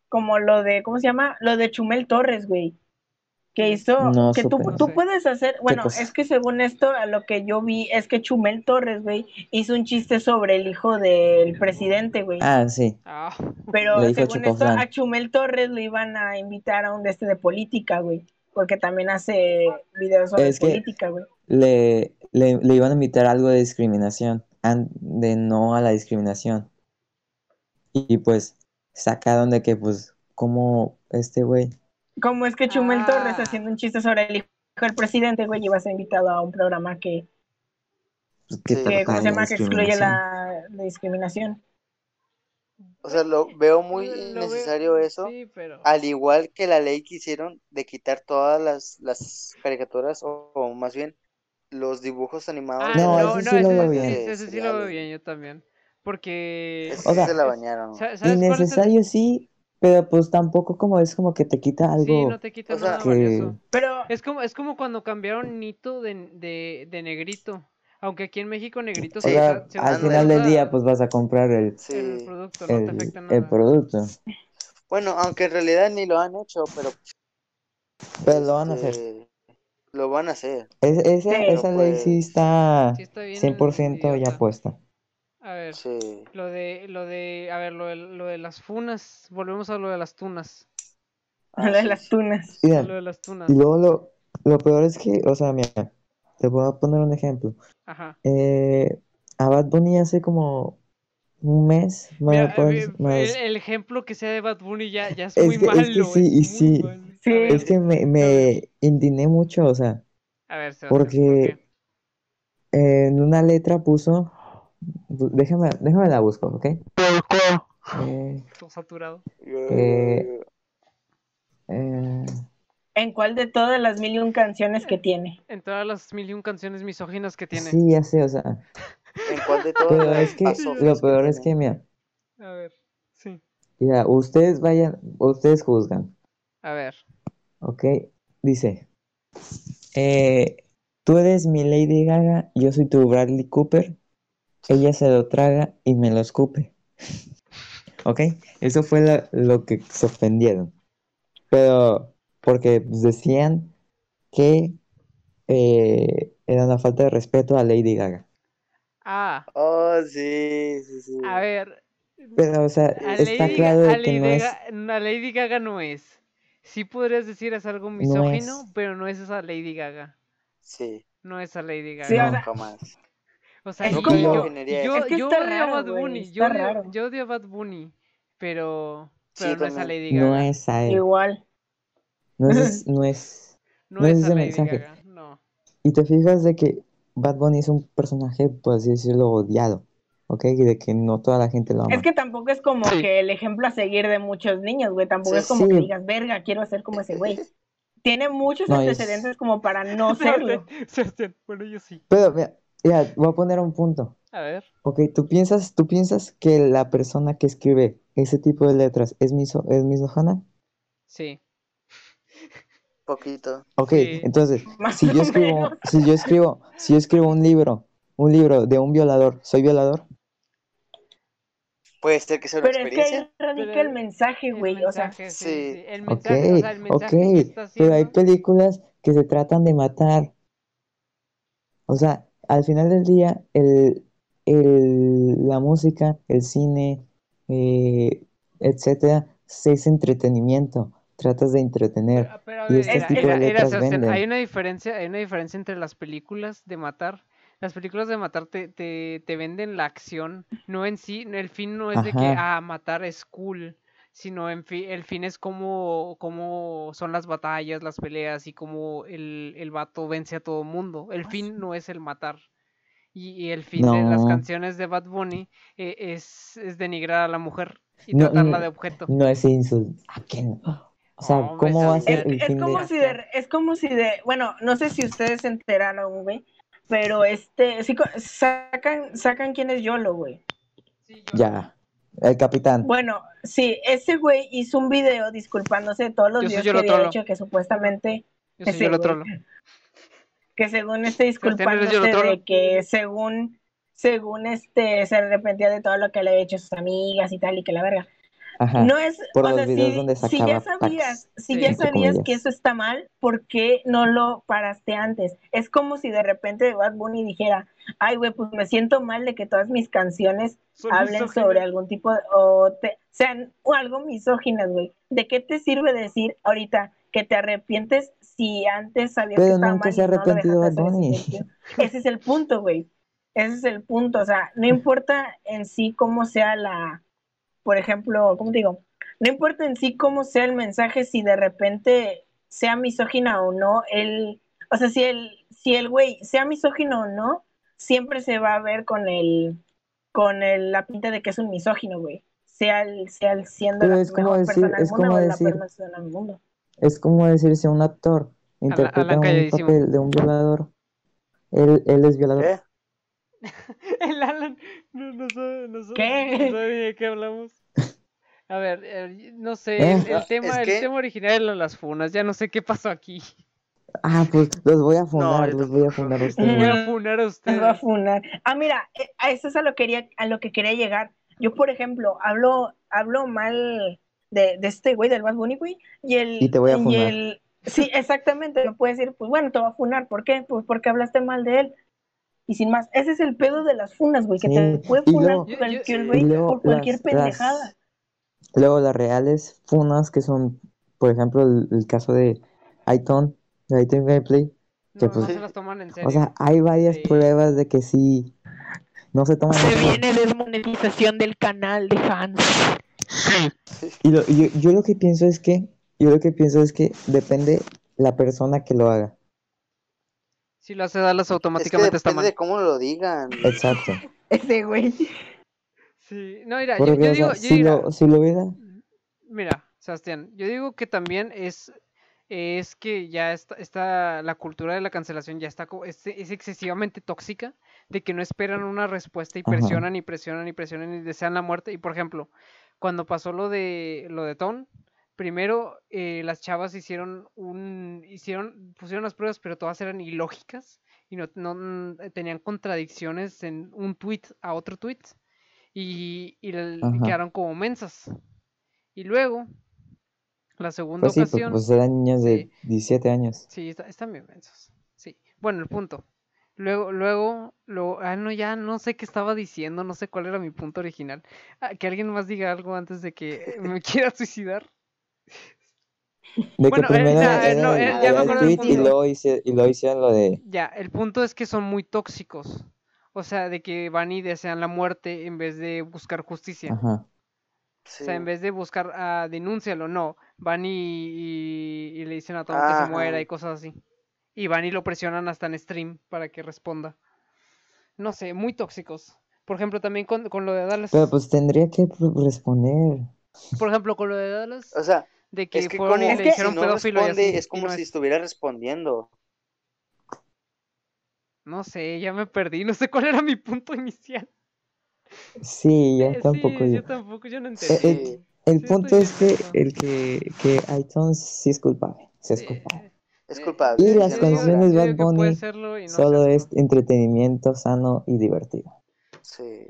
como lo de, ¿cómo se llama? Lo de Chumel Torres, güey. Que hizo, No que tú, tú puedes hacer, bueno, es que según esto, a lo que yo vi, es que Chumel Torres, güey, hizo un chiste sobre el hijo del presidente, güey. Ah, sí, Ah, Pero según esto, a Chumel Torres lo iban a invitar a un de este de política, güey. Porque también hace videos sobre Es que- política, güey. Le, le, le iban a invitar algo de discriminación, de no a la discriminación. Y pues sacaron de que, pues, como este güey, Como es que Chumel Ah. Torres haciendo un chiste sobre el hijo del presidente, güey, iba a ser invitado a un programa que pues, que Sí. que, ¿cómo se la llama? Que excluye la, la discriminación. O sea, lo veo muy Lo veo- innecesario eso. Sí, pero. Al igual que la ley que hicieron de quitar todas las, las caricaturas, o, o más bien los dibujos animados. Ah, No, no, las- ese no, sí lo veo bien. ese- ese sí lo veo bien, yo también. Porque. O sea, sí se la es- bañaron. sa- ¿Sabes cuál es el- Innecesario sí, pero pues tampoco como es como que te quita algo Sí, no te quita o sea, nada que... valioso. Pero Es como, es como cuando cambiaron Nito de, de, de negrito. Aunque aquí en México negrito O se sea, usa- se al final del día pues vas a comprar el, el Sí. producto, no te el, afecta el nada. producto. Bueno, aunque en realidad ni lo han hecho, pero Pero lo van a hacer. Lo van a hacer. Es- esa, Sí. esa ley sí Pues, está Sí está bien 100% ya puesta. A ver, Sí. lo de, lo de, a ver, lo de, lo de las funas, volvemos a lo de las tunas. Ah, lo de sí, las sí. tunas. Mira, a lo de las tunas. y luego lo, lo peor es que, o sea, mira, te voy a poner un ejemplo. Ajá. Eh, a Bad Bunny hace como un mes, Mira, pues, eh, más- el, el ejemplo que sea de Bad Bunny ya, ya es Es muy que- es que malo. sí, y muy sí. malo. Sí. A es que me, me indigné mucho, o sea, a ver, Sebastián, ¿por porque qué? en una letra puso, déjame, déjame la busco, ¿ok? Eh, saturado. Eh, eh, ¿En cuál de todas las mil y un canciones que tiene? En todas las mil y un canciones misóginas que tiene. sí, ya sé, o sea, ¿En cuál de todas pero las es que lo peor es que, mira, A ver, sí. mira, ustedes vayan, ustedes juzgan, A ver. ¿Ok? Dice, eh, tú eres mi Lady Gaga, yo soy tu Bradley Cooper, ella se lo traga y me lo escupe. *laughs* ¿Ok? Eso fue la- lo que se ofendieron. Pero porque pues, decían que eh, era una falta de respeto a Lady Gaga. Ah, Oh, sí, sí, sí. a ver. Pero, o sea, A está Lady, claro a que Lady no es... Gaga, Lady Gaga no es. Sí podrías decir es algo misógino, es. pero no es esa Lady Gaga. Sí, No es a Lady Gaga. Sí, o no, sea, jamás. O sea, Es yo, como- yo, Ingeniería yo, Es que yo odio a Bad Bunny, yo odio, raro. yo odio a Bad Bunny, pero, Sí, pero no es a. Lady Gaga. No es a él. Igual. No es, *laughs* no es... No no es ese Lady mensaje. Gaga, no. Y te fijas de que Bad Bunny es un personaje, por así decirlo, odiado. ¿Ok? Y de que no toda la gente lo ama. Es que tampoco es como Sí. que el ejemplo a seguir de muchos niños, güey. Tampoco Sí, es como sí. que digas, verga, quiero ser como ese güey. Tiene muchos No, es- antecedentes como para no *laughs* serlo. Bueno, yo sí. Pero, mira, mira, voy a poner un punto. A ver. Ok, ¿tú piensas, tú piensas que la persona que escribe ese tipo de letras es, miso, es misógina? Sí. Poquito. Ok, Sí. entonces, Más si yo escribo, si yo escribo, si yo escribo un libro, un libro de un violador, ¿soy violador? Puede ser que sea una Pero es que experiencia. ahí radica Pero el mensaje, güey. O sea, sí, sí. sí, El mensaje, o sea, el mensaje que está pero hay haciendo. películas que se tratan de matar. O sea, al final del día, el, el, la música, el cine, eh, etcétera, es entretenimiento. Tratas de entretener. Pero, pero a Y este era- tipo de era- era, letras Sebastián, venden. hay una diferencia, hay una diferencia entre las películas de matar. Las películas de matar te, te, te venden la acción, no en sí, el fin no es de que ah, matar es cool, sino en fin, el fin es como, como son las batallas, las peleas y cómo el, el vato vence a todo mundo. El fin no es el matar. Y, y el fin de las canciones de Bad Bunny eh, es, es denigrar a la mujer y No, tratarla no, de objeto. No es insulto. ¿A qué no? O sea, ¿cómo va a ser el es, es fin como de...? si de, es como si de, bueno, no sé si ustedes se enteraron, güey, pero este, sí, sacan, sacan quién es Yolo, güey. Ya, el capitán. Bueno, sí, ese güey hizo un video disculpándose de todos los videos que Yolo había Trollo. hecho, que supuestamente, Yo soy ese yo lo güey. trolo. *laughs* que según este Sebastián, ¿eres disculpándose Yolo de que según, según este, se arrepentía de todo lo que le había hecho a sus amigas y tal, y que la verga. Ajá. No es, por o los sea, videos si, donde si ya sabías, packs, si Sí. ya sabías que eso está mal, ¿por qué no lo paraste antes? Es como si de repente Bad Bunny dijera, ay, güey, pues me siento mal de que todas mis canciones Son hablen sobre algún tipo de, o te- sean o algo misóginas, güey. ¿De qué te sirve decir ahorita que te arrepientes si antes sabías Pero que estaba nunca mal se ha no arrepentido dejaste Bad Bunny. Ese es el punto, güey. Ese es el punto. O sea, no importa en sí cómo sea la, por ejemplo, ¿cómo te digo? No importa en sí cómo sea el mensaje, si de repente sea misógina o no, el, o sea, si el, si el güey sea misógino o no, siempre se va a ver con el con el, la pinta de que es un misógino, güey. Sea el, sea el siendo Pero la es como mejor decir- persona del es mundo como o la decir- peor persona del mundo. Es como decir si un actor interpreta Alan un calladísimo. papel de un violador, él, él es violador. ¿Qué? *laughs* El Alan no, no sabe, no sabe- ¿Qué? no sabe de qué hablamos. A ver, eh, no sé, ¿Eh? el, el Ah, tema, el que- tema original era las funas, ya no sé qué pasó aquí. Ah, pues los voy a funar, los voy a funar a Voy ustedes. a funar a Nos va a ustedes. funar. Ah, mira, eh, a eso es a lo, quería, a lo que quería llegar. Yo, por ejemplo, hablo, hablo mal de, de este güey, del Bad Bunny, güey, y el... Y te voy a funar. el- sí, exactamente, no puedes decir, pues bueno, te va a funar. ¿Por qué? Pues porque hablaste mal de él. Y sin más, ese es el pedo de las funas, güey, que Sí, te puede funar luego- cualquier güey por cualquier las- pendejada. las- Luego las reales funas que son, por ejemplo, el, el caso de Aiton, de Aiton Gameplay. que No, no pues- se las toman en serio. O sea, hay varias Sí. pruebas de que sí, no se toman en serio. desmonetización del canal de Hans. Y lo- y yo, yo lo que pienso es que, yo lo que pienso es que depende la persona que lo haga. Si lo hace Dallas Es que automáticamente está depende mal. de cómo lo digan. Exacto. *laughs* Ese güey. Sí, no, mira, yo, Porque, yo digo, yo si digo- lo, si lo hubiera, Mira, Sebastián, yo digo que también es, es que ya está, está- la cultura de la cancelación ya está, co- es, es excesivamente tóxica, de que no esperan una respuesta y Ajá. presionan y presionan y presionan y desean la muerte. Y por ejemplo, cuando pasó lo de lo de Ton, primero eh, las chavas hicieron un, hicieron, pusieron las pruebas, pero todas eran ilógicas y no, no mm, tenían contradicciones en un tweet a otro tweet y, y el- y Ajá. quedaron como mensas. Y luego, la segunda pues sí, ocasión. pues eran niños de sí. 17 años. Sí, está- están bien mensos. Sí. Bueno, el punto. Luego, luego, luego, ah, no, ya no sé qué estaba diciendo, no sé cuál era mi punto original. Ah, que alguien más diga algo antes de que me *laughs* quiera suicidar. De Bueno, que primero ya, eh, era no, el- me tweet y punto. luego, hice- y luego hicieron lo de... Ya, el punto es que son muy tóxicos. O sea, de que van y desean la muerte en vez de buscar justicia. Ajá. O sea, en vez de buscar, ah, denúncialo, no. Van y, y- y le dicen a todo que se muera y cosas así. Y van y lo presionan hasta en stream para que responda. No sé, muy tóxicos. Por ejemplo, también con, con lo de Dallas. Pero pues tendría que responder. Por ejemplo, con lo de Dallas, O sea, de que es que fueron como y Es le que- dijeron si no pedófilo y responde, así, es y como no si es- estuviera respondiendo. No sé, ya me perdí. No sé cuál era mi punto inicial. Sí, ya Eh, tampoco sí, yo. yo tampoco, yo no Eh, entendí. eh, El Sí, punto es que el que, que iTunes sí es culpable. Sí es Sí, culpable. es eh, culpable. Y las canciones yo Bad Bunny no Solo es entretenimiento sano y divertido. Sí.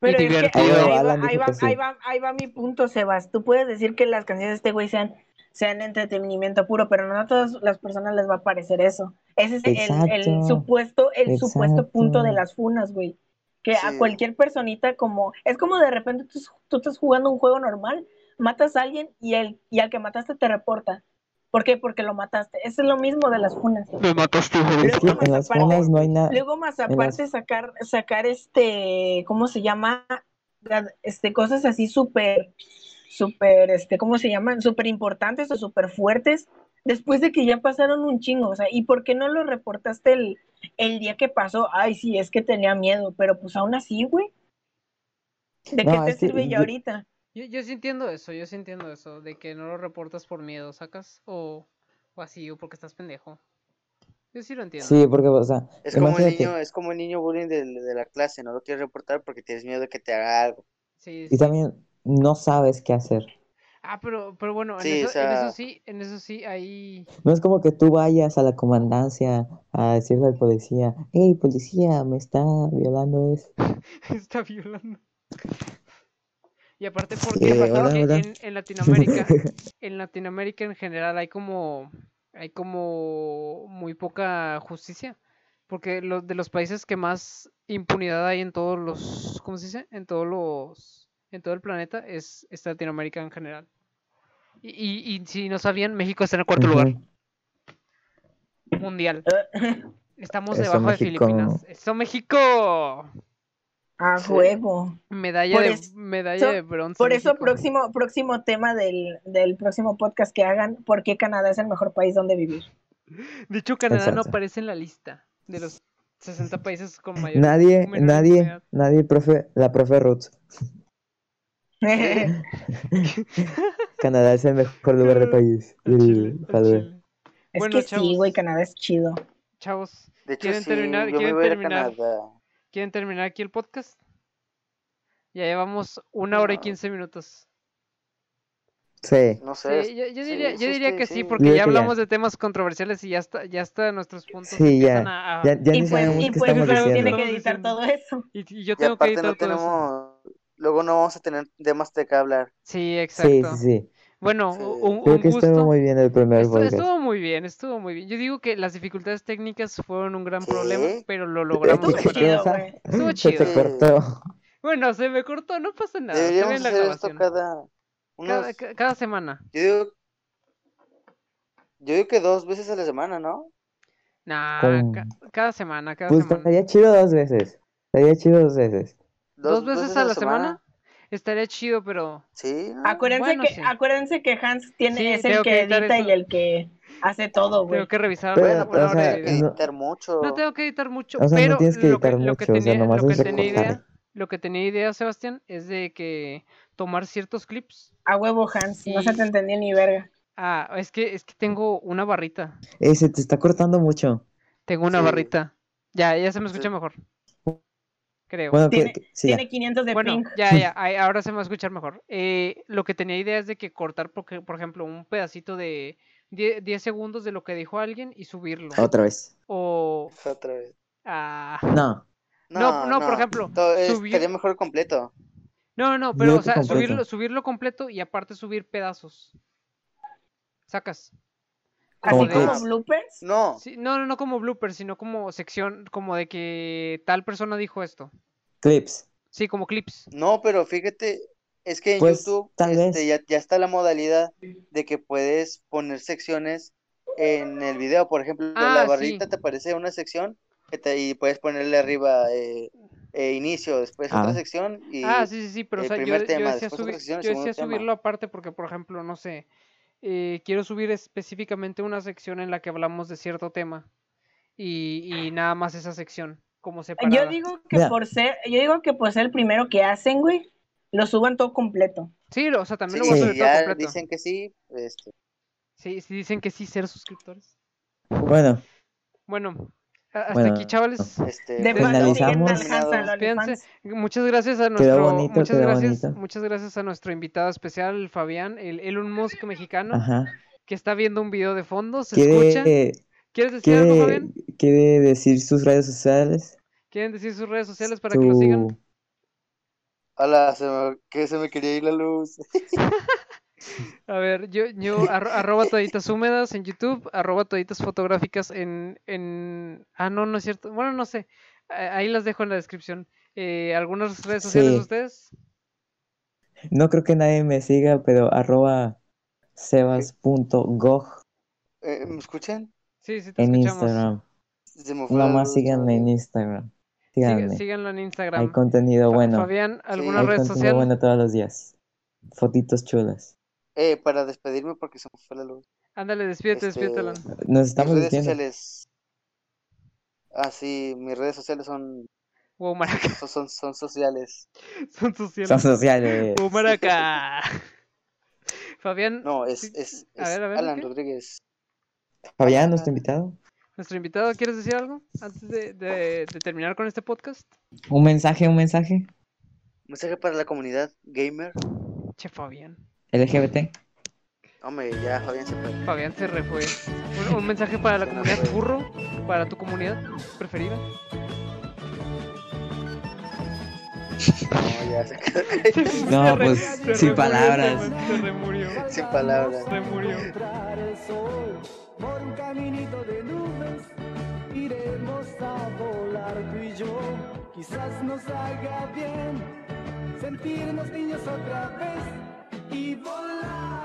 Pero es que divertido. ahí, va, ahí, va, ahí, va, ahí va mi punto, Sebas. Tú puedes decir que las canciones de este güey sean, sean entretenimiento puro, pero no a todas las personas les va a parecer eso. Ese es el, supuesto, el supuesto punto de las funas, güey. Que a cualquier personita como, es como de repente tú, tú estás jugando un juego normal, matas a alguien y el, y al que mataste te reporta. ¿Por qué? Porque lo mataste. Eso es lo mismo de las funas. Me mataste, hijo de- Es que Luego, en las aparte- funas no hay nada. Luego más aparte las- sacar, sacar este, ¿cómo se llama? Este, cosas así súper, súper, este, ¿cómo se llaman? Súper importantes o súper fuertes, después de que ya pasaron un chingo, o sea, ¿y por qué no lo reportaste el, el día que pasó? Ay, sí, es que tenía miedo, pero pues aún así, güey. ¿De No, qué te que sirve ya yo- ahorita? Yo, yo sí entiendo eso, yo sí entiendo eso, de que no lo reportas por miedo, ¿sacas? O, o así, o porque estás pendejo. Yo sí lo entiendo. Sí, porque, o sea, Es como el niño, es como el niño bullying de, de la clase, no lo quieres reportar porque tienes miedo de que te haga algo. Sí, Y también no sabes qué hacer. Ah, pero, pero bueno, en, Sí, eso, o sea- en eso sí, en eso sí, ahí... No es como que tú vayas a la comandancia a decirle al policía, hey, policía, me está violando eso. *laughs* está violando. Y aparte porque Eh, hola, en, hola. en- en Latinoamérica, *laughs* en Latinoamérica en general hay como hay como muy poca justicia. Porque los de los países que más impunidad hay en todos los, ¿cómo se dice? En todos los, en todo el planeta es, es Latinoamérica en general. Y, y, y si no sabían, México está en el cuarto lugar mundial. Estamos Eso, debajo México. de Filipinas. ¡Eso, México! A Sí. huevo. Medalla Por de, eso- medalla de bronce. Por eso, México. próximo, próximo tema del, del próximo podcast que hagan, ¿por qué Canadá es el mejor país donde vivir? De hecho, Canadá no aparece en la lista de los 60 países con mayor Nadie, nadie, nadie, profe, la profe Roots. *laughs* Canadá es el mejor lugar *laughs* del país. Chile, chile. es Bueno, que sí, chavos. güey, Canadá es chido. Chavos, De hecho, ¿Quieren sí, terminar- yo me quieren voy a ir a terminar? Canadá. ¿Quieren terminar aquí el podcast? Ya llevamos una hora y No. 15 minutos. Sí. No sé. Sí, yo, yo sí, diría, sí, yo diría estoy- que sí, sí. porque ya hablamos de temas controversiales y ya está, ya está nuestros puntos Sí, ya. empiezan a, a- Ya, ya y ni pues, y pues luego tiene que editar todo eso. y, y yo Y tengo que editar no todo eso. Luego no vamos a tener temas de qué hablar. Sí, Sí, exacto. sí, sí. Bueno, Sí. un, Creo un que estuvo gusto. muy bien el primer Estu- podcast. estuvo muy bien, estuvo muy bien. Yo digo que las dificultades técnicas fueron un gran problema, Sí. pero lo Estuvo logramos Estuvo ¿Qué superar. chido. Estuvo Se chido. Sí. cortó. Bueno, se me cortó, no pasa nada. Se Deberíamos hacer esto cada. Unos, Cada, ca- cada semana. yo digo. Yo digo que dos veces a la semana, ¿no? Nah, Con- ca- cada semana, cada Pues semana. estaría chido dos veces. Estaría chido dos veces. ¿Dos veces a la semana? Estaría chido, pero Sí. ¿no? Acuérdense, Bueno, que, sí. acuérdense que Hans tiene, Sí, es el que que edita eso. y el que hace todo, güey. tengo que revisar Pero, una o sea, que no- editar mucho. No tengo que editar mucho, O sea, no pero tienes que lo que, editar lo que mucho, o sea, tenía, nomás lo que tenía idea, lo que tenía idea, Sebastián, es de que tomar ciertos clips. A huevo, Hans. No se Y- te entendió ni verga. Ah, es que es que tengo una barrita. Eh, se te está cortando mucho. Tengo una Sí. barrita. Ya, ya se me escucha Sí. mejor. Creo. Bueno, Tiene- que- sí. Tiene 500 de Bueno, ping. ya, ya, ahora se me va a escuchar mejor. Eh, lo que tenía idea es de que cortar, porque, por ejemplo, un pedacito de 10, 10 segundos de lo que dijo alguien y subirlo. Otra vez. O... Otra vez. ah, No. No, no, por ejemplo, es- subir- mejor completo. No, no, Yo pero, o sea, completo. subirlo, subirlo completo y aparte subir pedazos. Sacas. Así como bloopers. No. Sí, no, no, no como bloopers, sino como sección, como de que tal persona dijo esto. Clips. Sí, como clips. No, pero fíjate, es que en Pues, YouTube tal este, vez. ya, ya está la modalidad de que puedes poner secciones en el video. Por ejemplo, Ah, la sí. barrita te aparece una sección que te- y puedes ponerle arriba eh, eh, inicio, después otra Ah. sección y Ah, sí, sí, sí, pero o el sea, yo, primer yo tema, decía, después otra sección, yo decía tema. subirlo aparte porque, por ejemplo, no sé, eh, quiero subir específicamente una sección en la que hablamos de cierto tema y, y nada más esa sección, como separada. Yo digo que por ser, yo digo que por ser el primero que hacen, güey, lo suban todo completo. Sí, o sea, también Sí, lo voy a subir todo completo. dicen que sí, este, Sí, sí dicen que sí, ser suscriptores. Bueno, Bueno, hasta Bueno, aquí, chavales. este, De Finalizamos. Muchas gracias a nuestro, bonito, muchas gracias, bonito. muchas gracias a nuestro invitado especial, Fabián, el Elon Musk mexicano, ajá. que está viendo un video de fondo, se escucha. ¿Quiere, ¿Quieres decir algo, quiere, Fabián? quiere decir sus redes sociales? ¿Quieren decir sus redes sociales para que lo sigan? Se me, que se me quería ir la luz. *laughs* A ver, yo, yo *laughs* arro- arroba toallitas húmedas en YouTube, arroba toallitas fotográficas en, en... Ah, no, no es cierto. Bueno, no sé. Ahí las dejo en la descripción. Eh, ¿Algunas redes sociales de Sí. ustedes? No creo que nadie me siga, pero arroba sebas.gog Eh, ¿Me escuchan? Sí, sí te en escuchamos. Instagram. Nomás síganme en. Instagram. Síganme. síganlo en Hay Instagram. contenido Fa- bueno. Fabián, ¿alguna Hay red contenido social? bueno todos los días. Fotitos chulas. Eh, para despedirme porque se me fue la luz. Ándale, despídete, Este, despídete, Alan. Nos Mis estamos redes diciendo. sociales. Ah, sí, mis redes sociales son, Wow, maraca. *laughs* son, son, *laughs* son sociales. Son sociales. Son sociales. Wow, maraca. *laughs* Fabián, No, es, es, a es ver, a ver, Alan ¿qué? Rodríguez. Fabián, nuestro invitado. nuestro invitado, ¿quieres decir algo antes de, de- de terminar con este podcast? Un mensaje, un mensaje. Mensaje para la comunidad gamer. Che, Fabián. LGBT. Hombre, ya Fabián se fue. Fabián se refue. Un, un mensaje para la comunidad burro, para tu comunidad preferida. No, ya se *laughs* quedó. No, pues, se sin remurió, palabras. Se, remurió. Sin palabras. Se murió. entrar el sol por un caminito de nubes iremos a volar tú y yo quizás nos haga bien sentirnos niños otra vez y volar